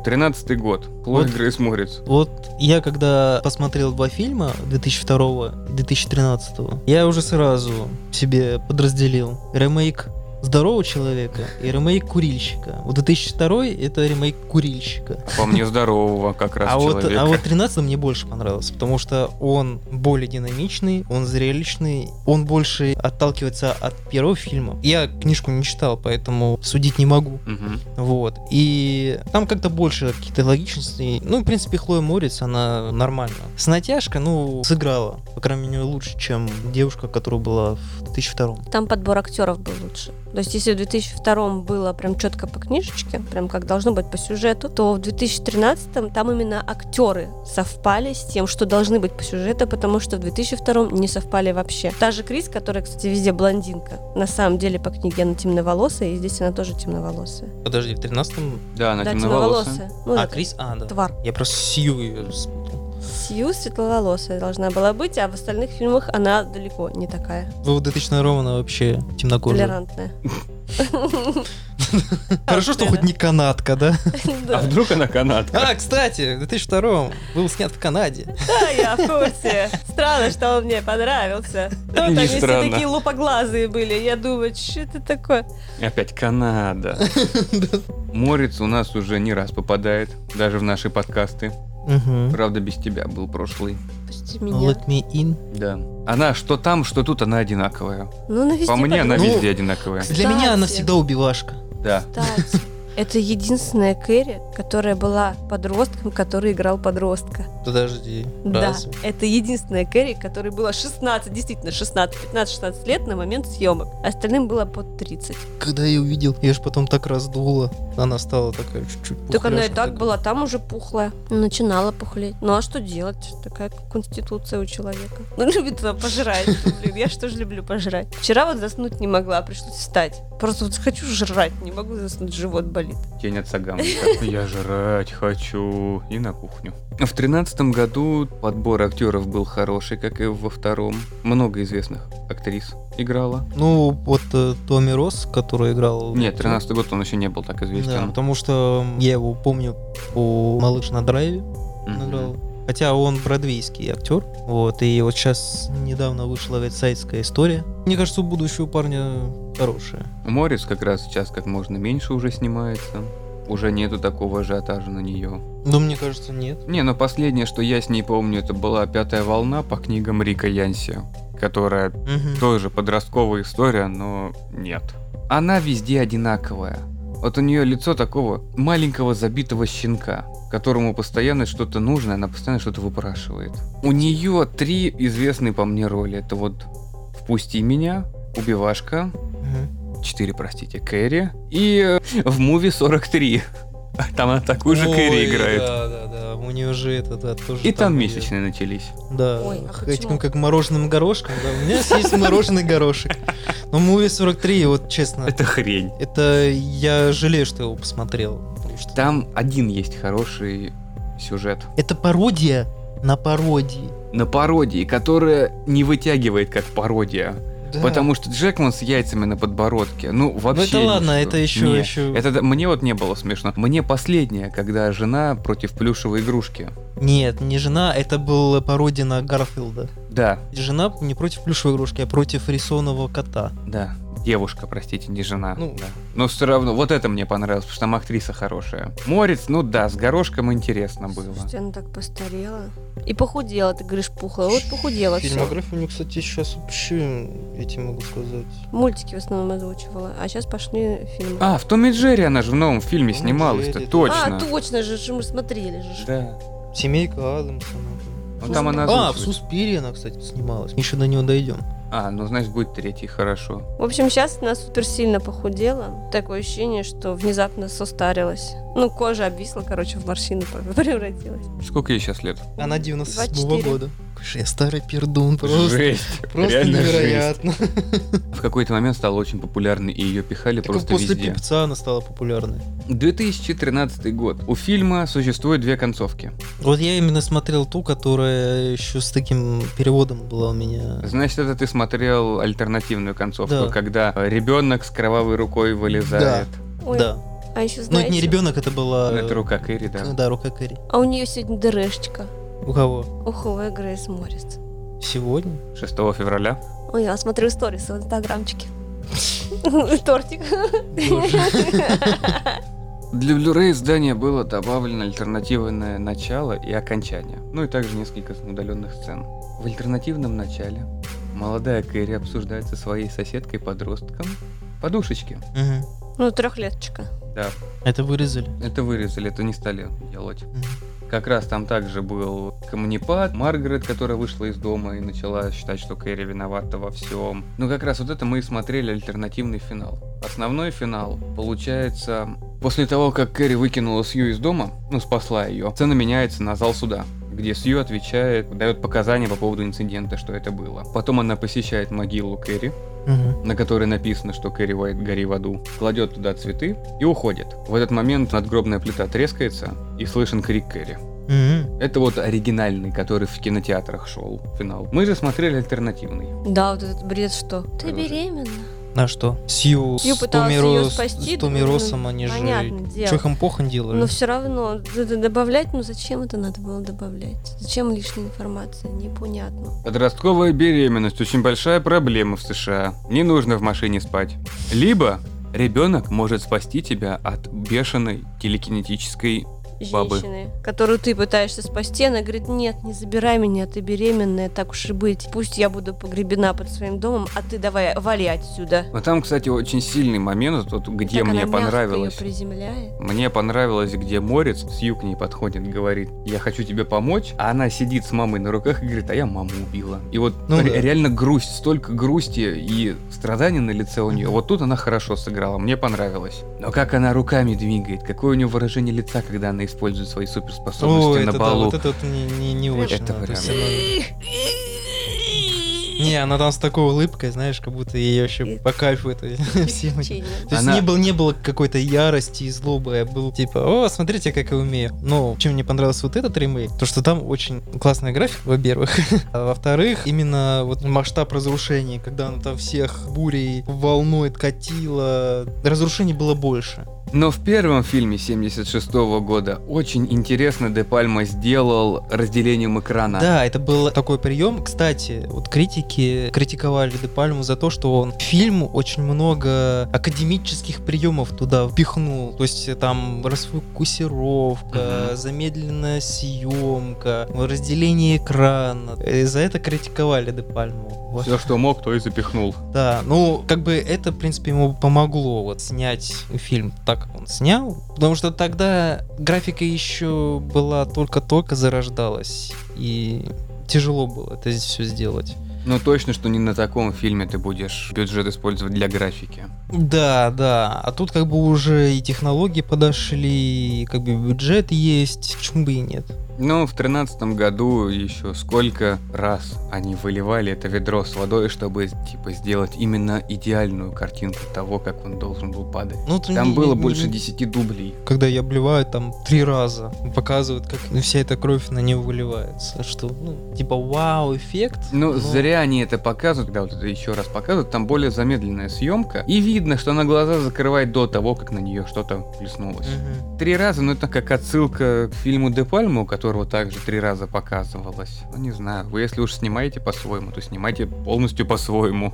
Тринадцатый год. Хлоя Вот. Грейс Морец. Вот я когда посмотрел два фильма 2002 и 2013, я уже сразу себе подразделил ремейк здорового человека и ремейк курильщика. Вот 2002 это ремейк курильщика. По мне здорового как раз А вот, человека. а вот 13 мне больше понравился, потому что он более динамичный, он зрелищный, он больше отталкивается от первого фильма. Я книжку не читал, поэтому судить не могу. Мгм. Вот. И там как-то больше какие-то логичности. Ну, в принципе, Хлоя Морец, она нормально. С натяжкой, ну, сыграла. По крайней мере, лучше, чем девушка, которая была в 2002 Там подбор актеров был лучше. То есть, если в 2002 было прям четко по книжечке, прям как должно быть по сюжету, то в 2013 там именно актеры совпали с тем, что должны быть по сюжету, потому что в 2002 не совпали вообще. Та же Крис, которая, кстати, везде блондинка, на самом деле по книге она темноволосая, и здесь она тоже темноволосая. Подожди, в 13-м... Да, она да, темноволосая. Ну, а, это Крис? А, да. Твар. Я просто Сью ее спутал. Сью светловолосая должна была быть, а в остальных фильмах она далеко не такая Ну, в 2002 она вообще темнокожая. толерантная. <laughs> Хорошо, что хоть не канадка, да? А вдруг она канадка? А, кстати, в 2002 был снят в Канаде. Да, я в курсе. Странно, что он мне понравился. Ну, там все странно. такие лупоглазые были. Я думаю, что это такое? Опять Канада. <laughs> Морец у нас уже не раз попадает, даже в наши подкасты. Мгм. Правда, без тебя был прошлый. Пусти меня. Let me in. Да. Она что там, что тут, она одинаковая. Ну, на везде По мне, она подруга. Ну, везде одинаковая. Для меня она Кстати. всегда убивашка. Да. Кстати, это единственная Кэрри, которая была подростком, который играл подростка. Подожди. Да, разве? это единственная Кэрри, которой было 16, действительно 16, 15-16 лет на момент съемок. Остальным было под 30. Когда я увидел, я же потом так раздула. Она стала такая чуть-чуть Так она и так такая. была, там уже пухлая. Начинала пухлеть. Ну а что делать? Такая конституция у человека. Ну любит она пожрать. Блин, я что же люблю пожрать. Вчера вот заснуть не могла, пришлось встать. Просто вот хочу жрать, не могу заснуть, живот болит. Тень от Сагана. <laughs> Я жрать хочу. И на кухню. В тринадцатом году подбор актеров был хороший, как и во втором. Много известных актрис играла. Ну, вот э, Томми Росс, который играл... Нет, тринадцатый год он еще не был так Да, известен. потому что я его помню по «Малыш на драйве» Мгм. играл. Хотя он бродвейский актер. Вот, и вот сейчас недавно вышла ветсайдская история. Мне кажется, у будущего парня хорошая. Морец как раз сейчас как можно меньше уже снимается. Уже нету такого ажиотажа на нее. Но мне кажется, нет. Не, но последнее, что я с ней помню, это была пятая волна по книгам Рика Янси, которая Мгм. тоже подростковая история, но нет. Она везде одинаковая. Вот у нее лицо такого маленького забитого щенка, которому постоянно что-то нужно, она постоянно что-то выпрашивает. У нее три известные по мне роли. Это вот «Впусти меня», «Убивашка». 4, простите, Кэрри, и э, в муви 43. <laughs> Там она такую же Кэрри Ой, играет. Да, да, да. У нее же это, да, тоже. И там её- месячные начались. Да, Ой, а этим как мороженым горошком. Да. У меня <laughs> есть мороженый горошек. Но Муви 43, вот честно, Это хрень. это я жалею, что его посмотрел. Что- Там один есть хороший сюжет. Это пародия на пародии. На пародии, которая не вытягивает как пародия. Да. Потому что Джекман с яйцами на подбородке, ну вообще. это ладно, это еще- Не, еще- Это мне вот не было смешно. Мне последнее, когда жена против плюшевой игрушки. Нет, не жена, это была пародия на Гарфилда. Да, Жена не против плюшевой игрушки, а против рисованного кота. да. Девушка, простите, не жена. Ну. да. Но все равно, вот это мне понравилось, потому что там актриса хорошая. Морец, ну да, с горошком интересно было. Слушайте, она так постарела. И похудела, ты говоришь, пухла. Вот похудела все. Фильмография у нее, кстати, сейчас вообще, я тебе могу сказать. Мультики в основном озвучивала. А сейчас пошли фильмы. А, в Том и Джерри она же в новом фильме снималась-то, точно. А, точно же, же мы смотрели же. Да. Семейка Адамса. Ну там она А, в. Суспире она, кстати, снималась. Еще до него дойдем. А, ну значит будет третий, хорошо. В общем, сейчас она супер сильно похудела. Такое ощущение, что внезапно состарилась. Ну, кожа обвисла, короче, в морщины <laughs> превратилась. Сколько ей сейчас лет? Она 97 24. года. Какой же я старый пердун, просто. Жесть. Просто невероятно. В какой-то момент стала очень популярной, и ее пихали Так просто после везде. певца она стала популярной. 2013 год. У фильма существует две концовки. Вот я именно смотрел ту, которая еще с таким переводом была у меня. Значит, это ты смотрел альтернативную концовку, Да. когда ребенок с кровавой рукой вылезает. Ой, Да. а еще Ну, знаете... это не ребенок, это была... Ну, Это рука Кэрри, да. Да, рука Кэрри. А у нее сегодня ДРшечка. У кого? У Хлоя Грейс Моррис. Сегодня? 6 февраля. Ой, я смотрю сторис в инстаграмчике. <laughs> Тортик. Для Blu-ray издания было добавлено альтернативное начало и окончание, ну и также несколько удаленных сцен. В альтернативном начале молодая Кэрри обсуждает со своей соседкой-подростком подушечки. Мгм. Ну, трехлеточка. Да, Это вырезали. это вырезали, это не стали делать. Мгм. Как раз там также был коммунипад, Маргарет, которая вышла из дома и начала считать, что Кэрри виновата во всем. Ну как раз вот это мы и смотрели альтернативный финал. Основной финал получается после того, как Кэрри выкинула Сью из дома, ну спасла ее, сцена меняется на зал суда где Сью отвечает, дает показания по поводу инцидента, что это было. Потом она посещает могилу Кэрри, Мгм. на которой написано, что Кэрри Уайт гори в аду, кладет туда цветы и уходит. В этот момент надгробная плита трескается и слышен крик Кэрри. Мгм. Это вот оригинальный, который в кинотеатрах шел, финал. Мы же смотрели альтернативный. Да, вот этот бред, что ты беременна. А что? Сью, Сью с её Рос- спасти, с ну, Россом они же... Понятное дело. Чё их им похрен делали? Но все равно добавлять, ну зачем это надо было добавлять? Зачем лишняя информация? Непонятно. Подростковая беременность очень большая проблема в США. Не нужно в машине спать. Либо ребенок может спасти тебя от бешеной телекинетической Бабы. Женщины, которую ты пытаешься спасти, она говорит, нет, не забирай меня, ты беременная, так уж и быть. Пусть я буду погребена под своим домом, а ты давай вали отсюда. Но там, кстати, очень сильный момент, вот, где Так мне она понравилось. её приземляет. Мне понравилось, где Морец с к ней подходит, говорит, я хочу тебе помочь, а она сидит с мамой на руках и говорит, а я маму убила. И вот Ну ре- да. реально грусть, столько грусти и страдания на лице у нее. Вот тут она хорошо сыграла, мне понравилось. Но как она руками двигает, какое у нее выражение лица, когда она использует свои суперспособности Ой, на это да, балу. вот это вот не, не, не очень. Это да, прям- она- Не, она там с такой улыбкой, знаешь, как будто ей вообще по кайфу это. <laughs> <laughs> Печенье. То есть Она- не, было, не было какой-то ярости и злобы, а был типа, о, смотрите, как я умею. Но чем мне понравился вот этот ремейк, то что там очень классная графика, во-первых. <laughs> А во-вторых, именно вот масштаб разрушений, когда она там всех бурей волной катила, разрушений было больше. Но в первом фильме 76 года очень интересно Де Пальма сделал разделением экрана. Да, это был такой прием. Кстати, вот критики критиковали Де Пальму за то, что он в фильм очень много академических приемов туда впихнул. То есть э, там расфокусировка, Мгм. замедленная съемка, разделение экрана. И за это критиковали Де Пальму. Вот. Все, что мог, то и запихнул. Да, ну, как бы это, в принципе, ему помогло вот снять фильм так, как он снял, потому что тогда графика еще была только-только зарождалась, и тяжело было это все сделать. Но точно, что не на таком фильме ты будешь бюджет использовать для графики. Да, да, а тут как бы уже и технологии подошли, и как бы бюджет есть, почему бы и нет. Ну, в тринадцатом году еще сколько раз они выливали это ведро с водой, чтобы, типа, сделать именно идеальную картинку того, как он должен был падать. Ну, Там не- было не- больше не- 10 дублей. Когда я обливаю там три раза, показывают, как вся эта кровь на него выливается. Что, ну, типа, вау, эффект. Ну, но- зря они это показывают, когда вот это еще раз показывают, там более замедленная съемка, и видно, что она глаза закрывает до того, как на нее что-то плеснулось. Мгм. Три раза, ну это как отсылка к фильму Де Пальма, у которого также три раза показывалось. Ну не знаю, вы если уж снимаете по-своему, то снимайте полностью по-своему.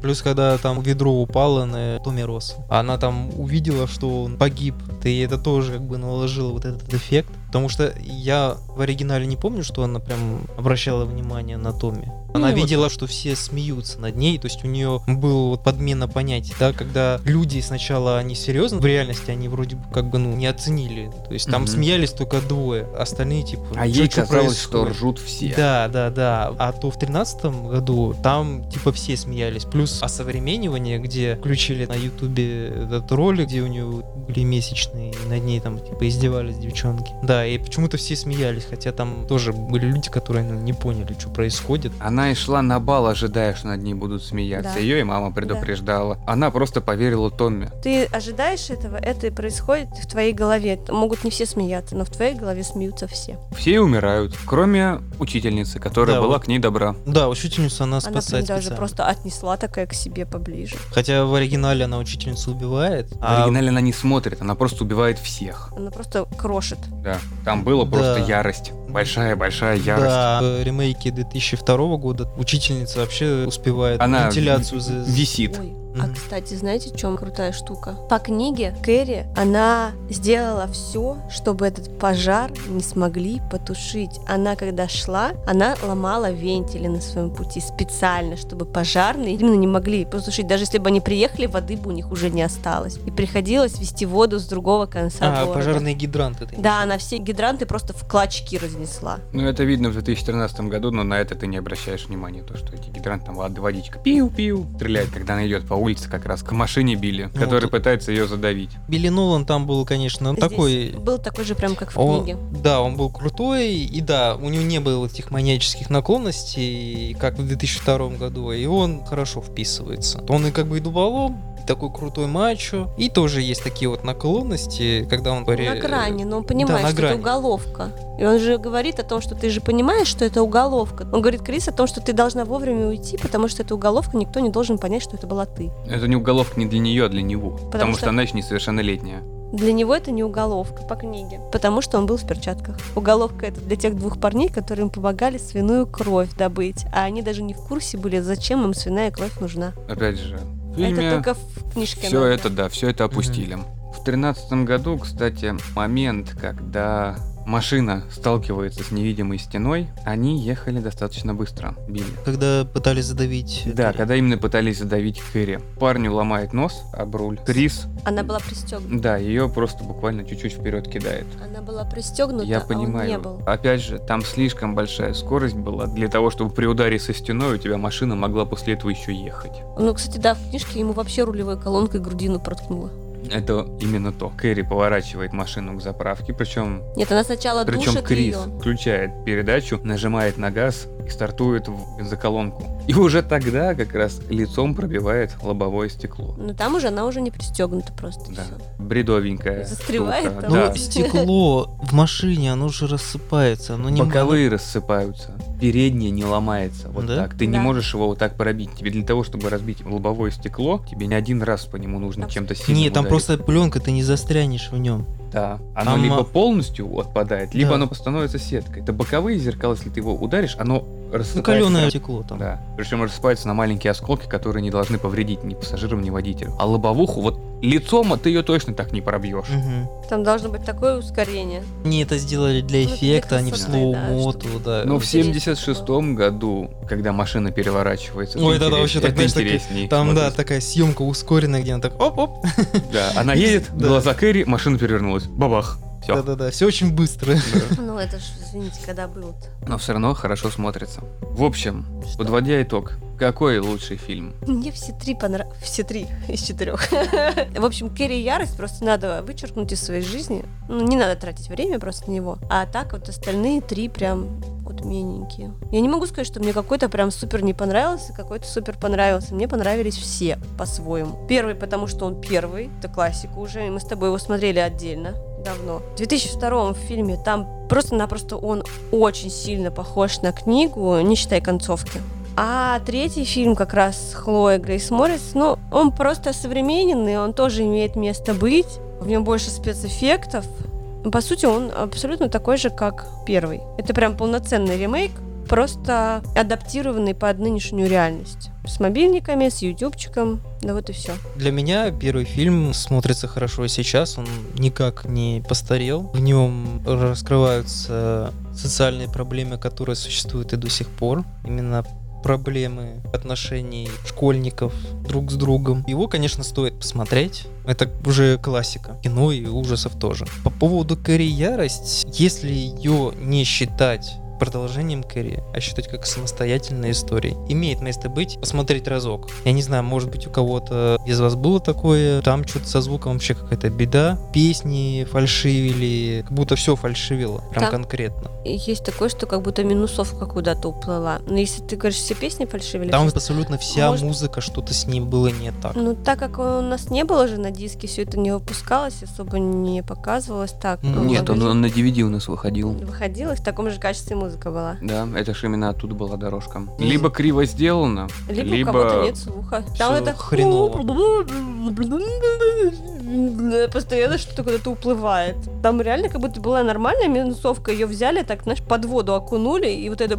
Плюс, когда там ведро упало на Томе Росса, она там увидела, что он погиб, и это тоже как бы наложило вот этот эффект. Потому что я в оригинале не помню, что она прям обращала внимание на Томми. Она Ну, вот. видела, что все смеются над ней, то есть у нее был вот подмена понятий, да, когда люди сначала они серьезно, в реальности они вроде бы как бы ну не оценили, то есть там Мгм. смеялись только двое, остальные типа. А «Чё- ей чё казалось, что происходит?» ржут все. Да, да, да. А то в тринадцатом году там типа все смеялись. Плюс осовременивание, где включили на ютубе этот ролик, где у нее были месячные, и над ней там типа издевались девчонки. Да, и почему-то все смеялись, хотя там тоже были люди, которые ну, не поняли, что происходит. Она и шла на бал, ожидая, что над ней будут смеяться. Да. Ее и мама предупреждала. Она просто поверила Томми. Ты ожидаешь этого, это и происходит в твоей голове. Могут не все смеяться, но в твоей голове смеются все. Все умирают, кроме учительницы, которая Да, была вот. к ней добра. Да, учительницу она Она спасает прям даже специально. просто отнесла такая к себе поближе. Хотя в оригинале она учительницу убивает. В а оригинале она не смотрит, она просто убивает всех. Она просто крошит. Да, там было Да. просто ярость. Большая-большая ярость. Да, в ремейке 2002 года учительница вообще успевает Она вентиляцию за... Висит. Ой, а Мгм. кстати, знаете, в чем крутая штука? По книге Кэрри, она сделала все, чтобы этот пожар не смогли потушить. Она, когда шла, она ломала вентили на своем пути специально, чтобы пожарные именно не могли потушить. Даже если бы они приехали, воды бы у них уже не осталось. И приходилось вести воду с другого конца А, города. пожарные гидранты. ты Да, она все гидранты просто в клочки разнесла. Ну, это видно в 2013 году, но на это ты не обращаешь внимания, то, что эти гидранты там вод- водичка пиу-пиу стреляет, когда она идет по улице, как раз к машине Билли, Ну, который тут- пытается ее задавить. Билли Нолан там был, конечно, Здесь такой... был такой же прям как в Он- книге. да, он был крутой, и да, у него не было этих маньяческих наклонностей, как в 2002 году, и он хорошо вписывается. Он и как бы и дуболом, такой крутой мачо, и тоже есть такие вот наклонности, когда он... На грани, но он понимает, на что грани. это уголовка. И он же говорит о том, что ты же понимаешь, что это уголовка. Он говорит Крис о том, что ты должна вовремя уйти, потому что это уголовка, никто не должен понять, что это была ты. Это не уголовка не для нее, а для него. Потому, что... что- она еще несовершеннолетняя. Для него это не уголовка по книге, потому что он был в перчатках. Уголовка это для тех двух парней, которые им помогали свиную кровь добыть, а они даже не в курсе были, зачем им свиная кровь нужна. Опять же, фильме Это только в книжке. все надо. это, да, все это опустили. В тринадцатом году, кстати, момент, когда машина сталкивается с невидимой стеной, они ехали достаточно быстро, Билли. Когда пытались задавить... Да, Кэрри. когда именно пытались задавить Кэрри. Парню ломает нос об руль. Крис, Она была пристегнута. да, ее просто буквально чуть-чуть вперед кидает. Она была пристегнута, Я а он не понимаю. был. Опять же, там слишком большая скорость была для того, чтобы при ударе со стеной у тебя машина могла после этого еще ехать. Ну, кстати, да, в книжке ему вообще рулевой колонкой грудину проткнула. Это именно то. Кэрри поворачивает машину к заправке, причем Нет, она сначала Причем душит Крис ее. включает передачу, нажимает на газ и стартует в бензоколонку. И уже тогда как раз лицом пробивает лобовое стекло. Но там уже она уже не пристегнута просто. Да. всё. Бредовенькая. Застревает штука, там. Ну, Да. стекло в машине, оно же рассыпается. Оно не Боковые рассыпаются, переднее не ломается. Вот Да? так. Ты не Да. можешь его вот так пробить. Тебе для того, чтобы разбить лобовое стекло, тебе не один раз по нему нужно Там- чем-то сильно Нет, там ударить. просто пленка, ты не застрянешь в нем. Да. Оно Там, либо а- полностью отпадает, либо Да. оно становится сеткой. Это боковые зеркала, если ты его ударишь, оно Ну, рассыпается. каленое стекло там. Да. Причем рассыпается на маленькие осколки, которые не должны повредить ни пассажирам, ни водителю. А лобовуху, вот лицом а ты ее точно так не пробьешь. Мгм. Там должно быть такое ускорение. Они это сделали для Ну, эффекта, а не в слоу-моту, да. Но в Интересно 76-м году, когда машина переворачивается, Ой, это это вообще так, знаешь, так- интересней Там, да, смотрится. такая съемка ускоренная, где она так оп-оп. Да, она едет, <laughs> Да. глаза Кэрри, машина перевернулась. Бабах. Всё. Да-да-да, все очень быстро. Ну, это ж, извините, когда было-то. Но все равно хорошо смотрится. В общем, Что? подводя итог, какой лучший фильм? Мне все три понравились. Все три из четырех. <laughs> В общем, Керри Ярость просто надо вычеркнуть из своей жизни. Ну, не надо тратить время просто на него. А так вот остальные три прям вот мененькие. Я не могу сказать, что мне какой-то прям супер не понравился, какой-то супер понравился. Мне понравились все по-своему. Первый, потому что он первый, это классика уже, и мы с тобой его смотрели отдельно давно. В 2002 фильме там просто-напросто он очень сильно похож на книгу, не считая концовки. А третий фильм как раз Хлоя Грейс Моррис, ну, он просто современный, он тоже имеет место быть. В нем больше спецэффектов. По сути, он абсолютно такой же, как первый. Это прям полноценный ремейк, просто адаптированный под нынешнюю реальность. С мобильниками, с ютубчиком, да вот и все. Для меня первый фильм смотрится хорошо сейчас, он никак не постарел. В нем раскрываются социальные проблемы, которые существуют и до сих пор. Именно проблемы отношений школьников друг с другом. Его, конечно, стоит посмотреть. Это уже классика. Кино и ужасов тоже. По поводу Кэрри Ярость, если ее не считать продолжением Кэрри, а считать как самостоятельной историей. Имеет место быть, посмотреть разок. Я не знаю, может быть у кого-то из вас было такое, там что-то со звуком вообще какая-то беда. Песни фальшивили, как будто все фальшивило, прям Там- конкретно. Есть такое, что как будто минусовка куда-то уплыла. Но если ты говоришь, все песни фальшивили, Там все- абсолютно вся Может- музыка, что-то с ним было не так. Ну, так как у нас не было же на диске, все это не выпускалось, особо не показывалось так. Ну, Нет, он, он на DVD у нас выходил. Выходило, и в таком же качестве музыка была. Да, это ж именно оттуда была дорожка. Либо криво сделано, Либо, либо... у кого-то нет слуха. Там это хреново. <laughs> Постоянно что-то куда-то уплывает. Там реально как будто была нормальная минусовка, ее взяли, так, знаешь, под воду окунули, и вот это...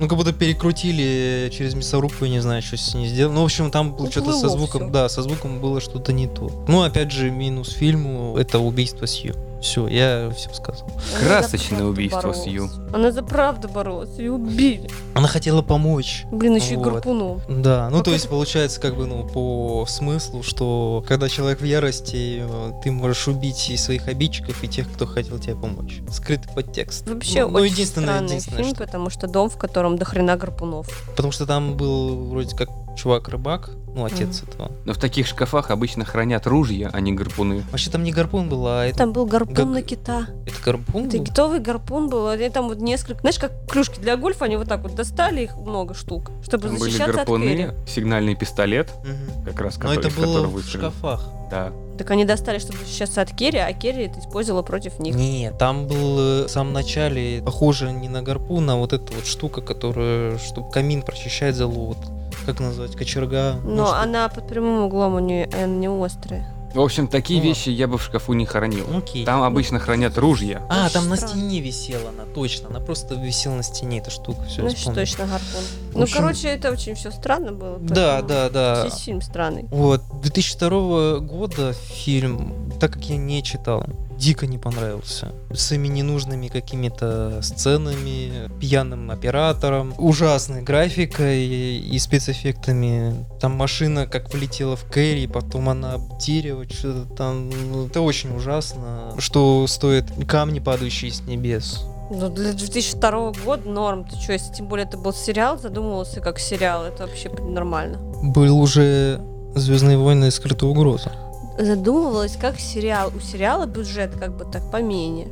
Ну, как будто перекрутили через мясорубку, я не знаю, что с ней сделали. Ну, в общем, там что-то со звуком, всё. да, со звуком было что-то не то. Ну, опять же, минус фильму — это убийство Сью. Все, я все сказал. Красочное Она убийство правду Сью. боролась. Она за правду боролась, ее убили. Она хотела помочь. Блин, еще и Вот. гарпуном. Да, ну Как то есть получается как бы ну по смыслу, что когда человек в ярости, ты можешь убить и своих обидчиков, и тех, кто хотел тебе помочь. Скрытый подтекст. Вообще ну, ну, очень единственное, странный единственное, фильм, что- потому что дом, в котором до хрена гарпунов. Потому что там был вроде как чувак-рыбак, ну отец этого. Но в таких шкафах обычно хранят ружья, а не гарпуны. Вообще там не гарпун был, а это, Там был гарпун Гак- на кита. это гарпун Это был? китовый гарпун был. Они там вот несколько... Знаешь, как клюшки для гольфа, они вот так вот достали их много штук, чтобы Там были защищаться от гарпуны, Керри. сигнальный пистолет, Мгм. как раз Но который, это из было в шкафах. Да. Так они достали, чтобы защищаться от Керри, а Керри это использовала против них. Не, там был э, в самом начале похоже не на гарпун, а вот эта вот штука, которая, чтобы камин прочищать залу, вот, как назвать, кочерга. ну, Но что- она под прямым углом у нее э, не острая. В общем, такие Ну. вещи я бы в шкафу не хранил. Окей. Там обычно хранят ружья. А, Очень там на странно. стене висела она, точно. Она просто висела на стене, эта штука. Все, Значит, точно гарпун. В Ну, общем- короче, это очень все странно было. Да, да, да. Весь фильм странный. Вот, 2002 года фильм, так как я не читал, дико не понравился. С ими ненужными какими-то сценами, пьяным оператором, ужасной графикой и спецэффектами. Там машина как влетела в Кэрри, потом она об дерево, что-то там. Ну, Это очень ужасно. Что стоит камни, падающие с небес. Ну, для 2002 года норм. Ты что, если тем более это был сериал, задумывался как сериал, это вообще нормально. Был уже Звездные войны скрытая угроза. Задумывалась как сериал. У сериала бюджет как бы так поменее.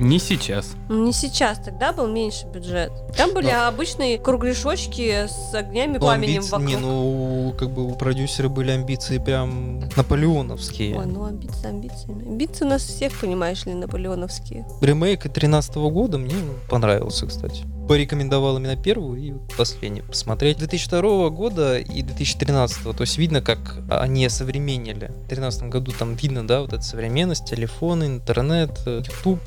Не сейчас. Ну, не сейчас, тогда был меньше бюджет. Там были Но- обычные кругляшочки с огнями, Ну, пламенем амбиции- вокруг. Не, ну, как бы у продюсера были амбиции прям наполеоновские. Ой, ну амбиции амбициями. Амбиции у нас всех, понимаешь ли, наполеоновские. Ремейк 13 года мне понравился, кстати. Порекомендовал именно первую и последнюю посмотреть. 2002 года и 2013, то есть видно, как они осовременили. В 2013 году там видно, да, вот эта современность, телефоны, интернет, э, YouTube,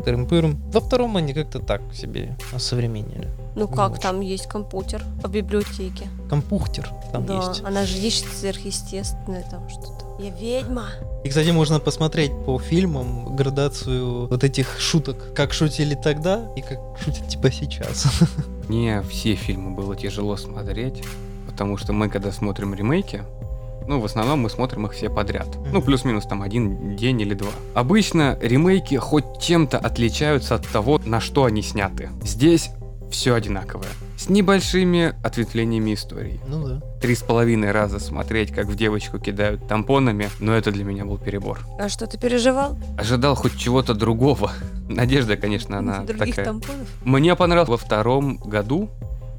тырым-пырым. Во втором они как-то так себе осовременили. Ну как, очень. там есть компьютер в библиотеке. Компухтер там да, есть. она же ищет сверхъестественное там что-то. Я ведьма. И, кстати, можно посмотреть по фильмам градацию вот этих шуток, как шутили тогда и как шутят типа сейчас. <laughs> Мне все фильмы было тяжело смотреть, потому что мы, когда смотрим ремейки, Ну, в основном мы смотрим их все подряд. Ну, плюс-минус там один день или два. Обычно ремейки хоть чем-то отличаются от того, на что они сняты. Здесь все одинаковое. С небольшими ответвлениями истории. Ну да. Три с половиной раза смотреть, как в девочку кидают тампонами, но это для меня был перебор. А что, ты переживал? Ожидал хоть чего-то другого. <laughs> Надежда, конечно, она Других такая. тампонов? Мне понравилось во втором году,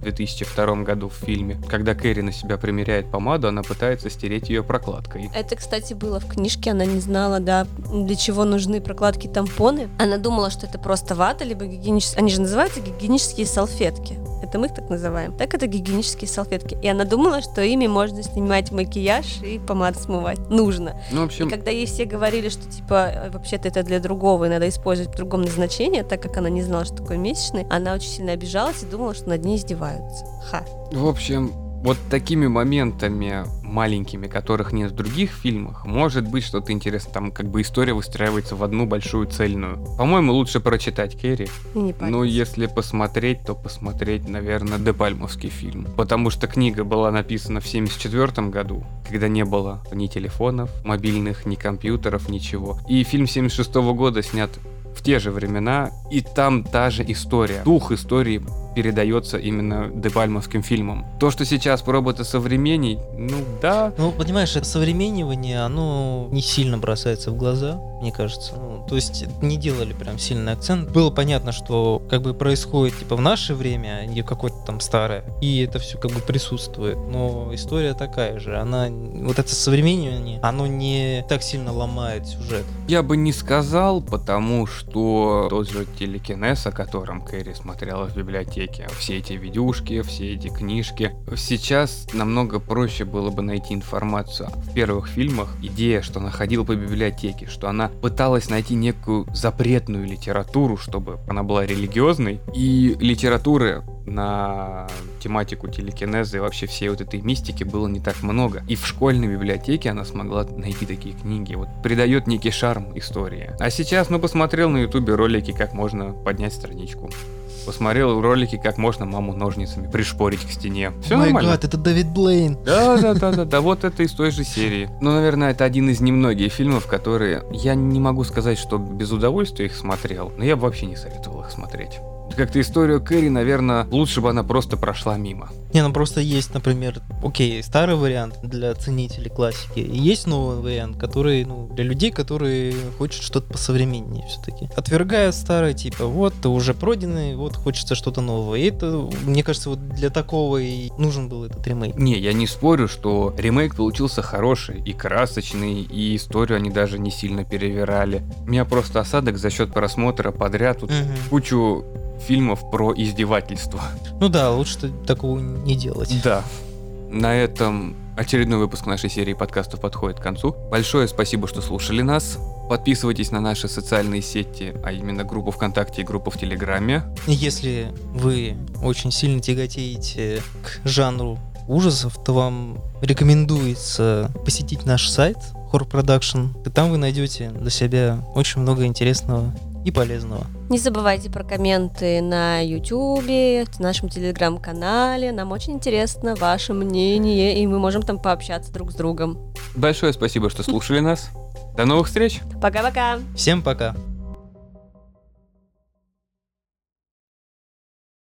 в 2002 году в фильме, когда Кэрри на себя примеряет помаду, она пытается стереть ее прокладкой. Это, кстати, было в книжке, она не знала, да, для чего нужны прокладки тампоны. Она думала, что это просто вата, либо гигиенические... Они же называются гигиенические салфетки. Это мы их так называем. Так это гигиенические салфетки. И она думала, что ими можно снимать макияж и помаду смывать. Нужно. Ну, в И общем, когда ей все говорили, что типа э, вообще-то это для другого и надо использовать в другом назначении, так как она не знала, что такое месячный, она очень сильно обижалась и думала, что над ней издеваются. Ха. в общем, вот такими моментами маленькими, которых нет в других фильмах, может быть что-то интересное. Там как бы история выстраивается в одну большую цельную. По-моему, лучше прочитать Керри. Не парься. Ну, если посмотреть, то посмотреть, наверное, Депальмовский фильм. Потому что книга была написана в 74 году, когда не было ни телефонов, мобильных, ни компьютеров, ничего. И фильм 76 года снят в те же времена, и там та же история. Дух истории передается именно Депальмовским фильмом. То, что сейчас пробуется современней, ну да, Ну, понимаешь, это современнивание, оно не сильно бросается в глаза, мне кажется. Ну, то есть не делали прям сильный акцент. Было понятно, что как бы происходит типа в наше время, а не какое-то там старое. И это все как бы присутствует. Но история такая же. Она, вот это современнивание, оно не так сильно ломает сюжет. Я бы не сказал, потому что тот же телекинез, о котором Кэрри смотрела в библиотеке, все эти видюшки, все эти книжки, сейчас намного проще было бы найти информацию. В первых фильмах идея, что она ходила по библиотеке, что она пыталась найти некую запретную литературу, чтобы она была религиозной, и литературы на тематику телекинеза и вообще всей вот этой мистики было не так много. И в школьной библиотеке она смогла найти такие книги. Вот придает некий шарм истории. А сейчас, ну, посмотрел на ютубе ролики, как можно поднять страничку. Посмотрел ролики, как можно маму ножницами пришпорить к стене. Все Май нормально. гад, это Дэвид Блейн. Да, да, да, да, да, вот это из той же серии. Ну, наверное, это один из немногих фильмов, которые я не могу сказать, что без удовольствия их смотрел, но я бы вообще не советовал их смотреть. Как-то историю Кэрри, наверное, лучше бы она просто прошла мимо. Не, ну просто есть, например, окей, старый вариант для ценителей классики, и есть новый вариант, который, ну, для людей, которые хотят что-то посовременнее все-таки. Отвергают старое, типа, вот, ты уже пройденный, вот, хочется что-то нового. И это, мне кажется, вот для такого и нужен был этот ремейк. Не, я не спорю, что ремейк получился хороший и красочный, и историю они даже не сильно перевирали. У меня просто осадок за счет просмотра подряд тут Мгм. кучу фильмов про издевательство. Ну да, лучше такого не делать. Да. На этом очередной выпуск нашей серии подкастов подходит к концу. Большое спасибо, что слушали нас. Подписывайтесь на наши социальные сети, а именно группу ВКонтакте и группу в Телеграме. Если вы очень сильно тяготеете к жанру ужасов, то вам рекомендуется посетить наш сайт Horror Production. И там вы найдете для себя очень много интересного и полезного. Не забывайте про комменты на YouTube, в нашем телеграм-канале. Нам очень интересно ваше мнение, и мы можем там пообщаться друг с другом. Большое спасибо, что слушали нас. До новых встреч! Пока-пока! Всем пока!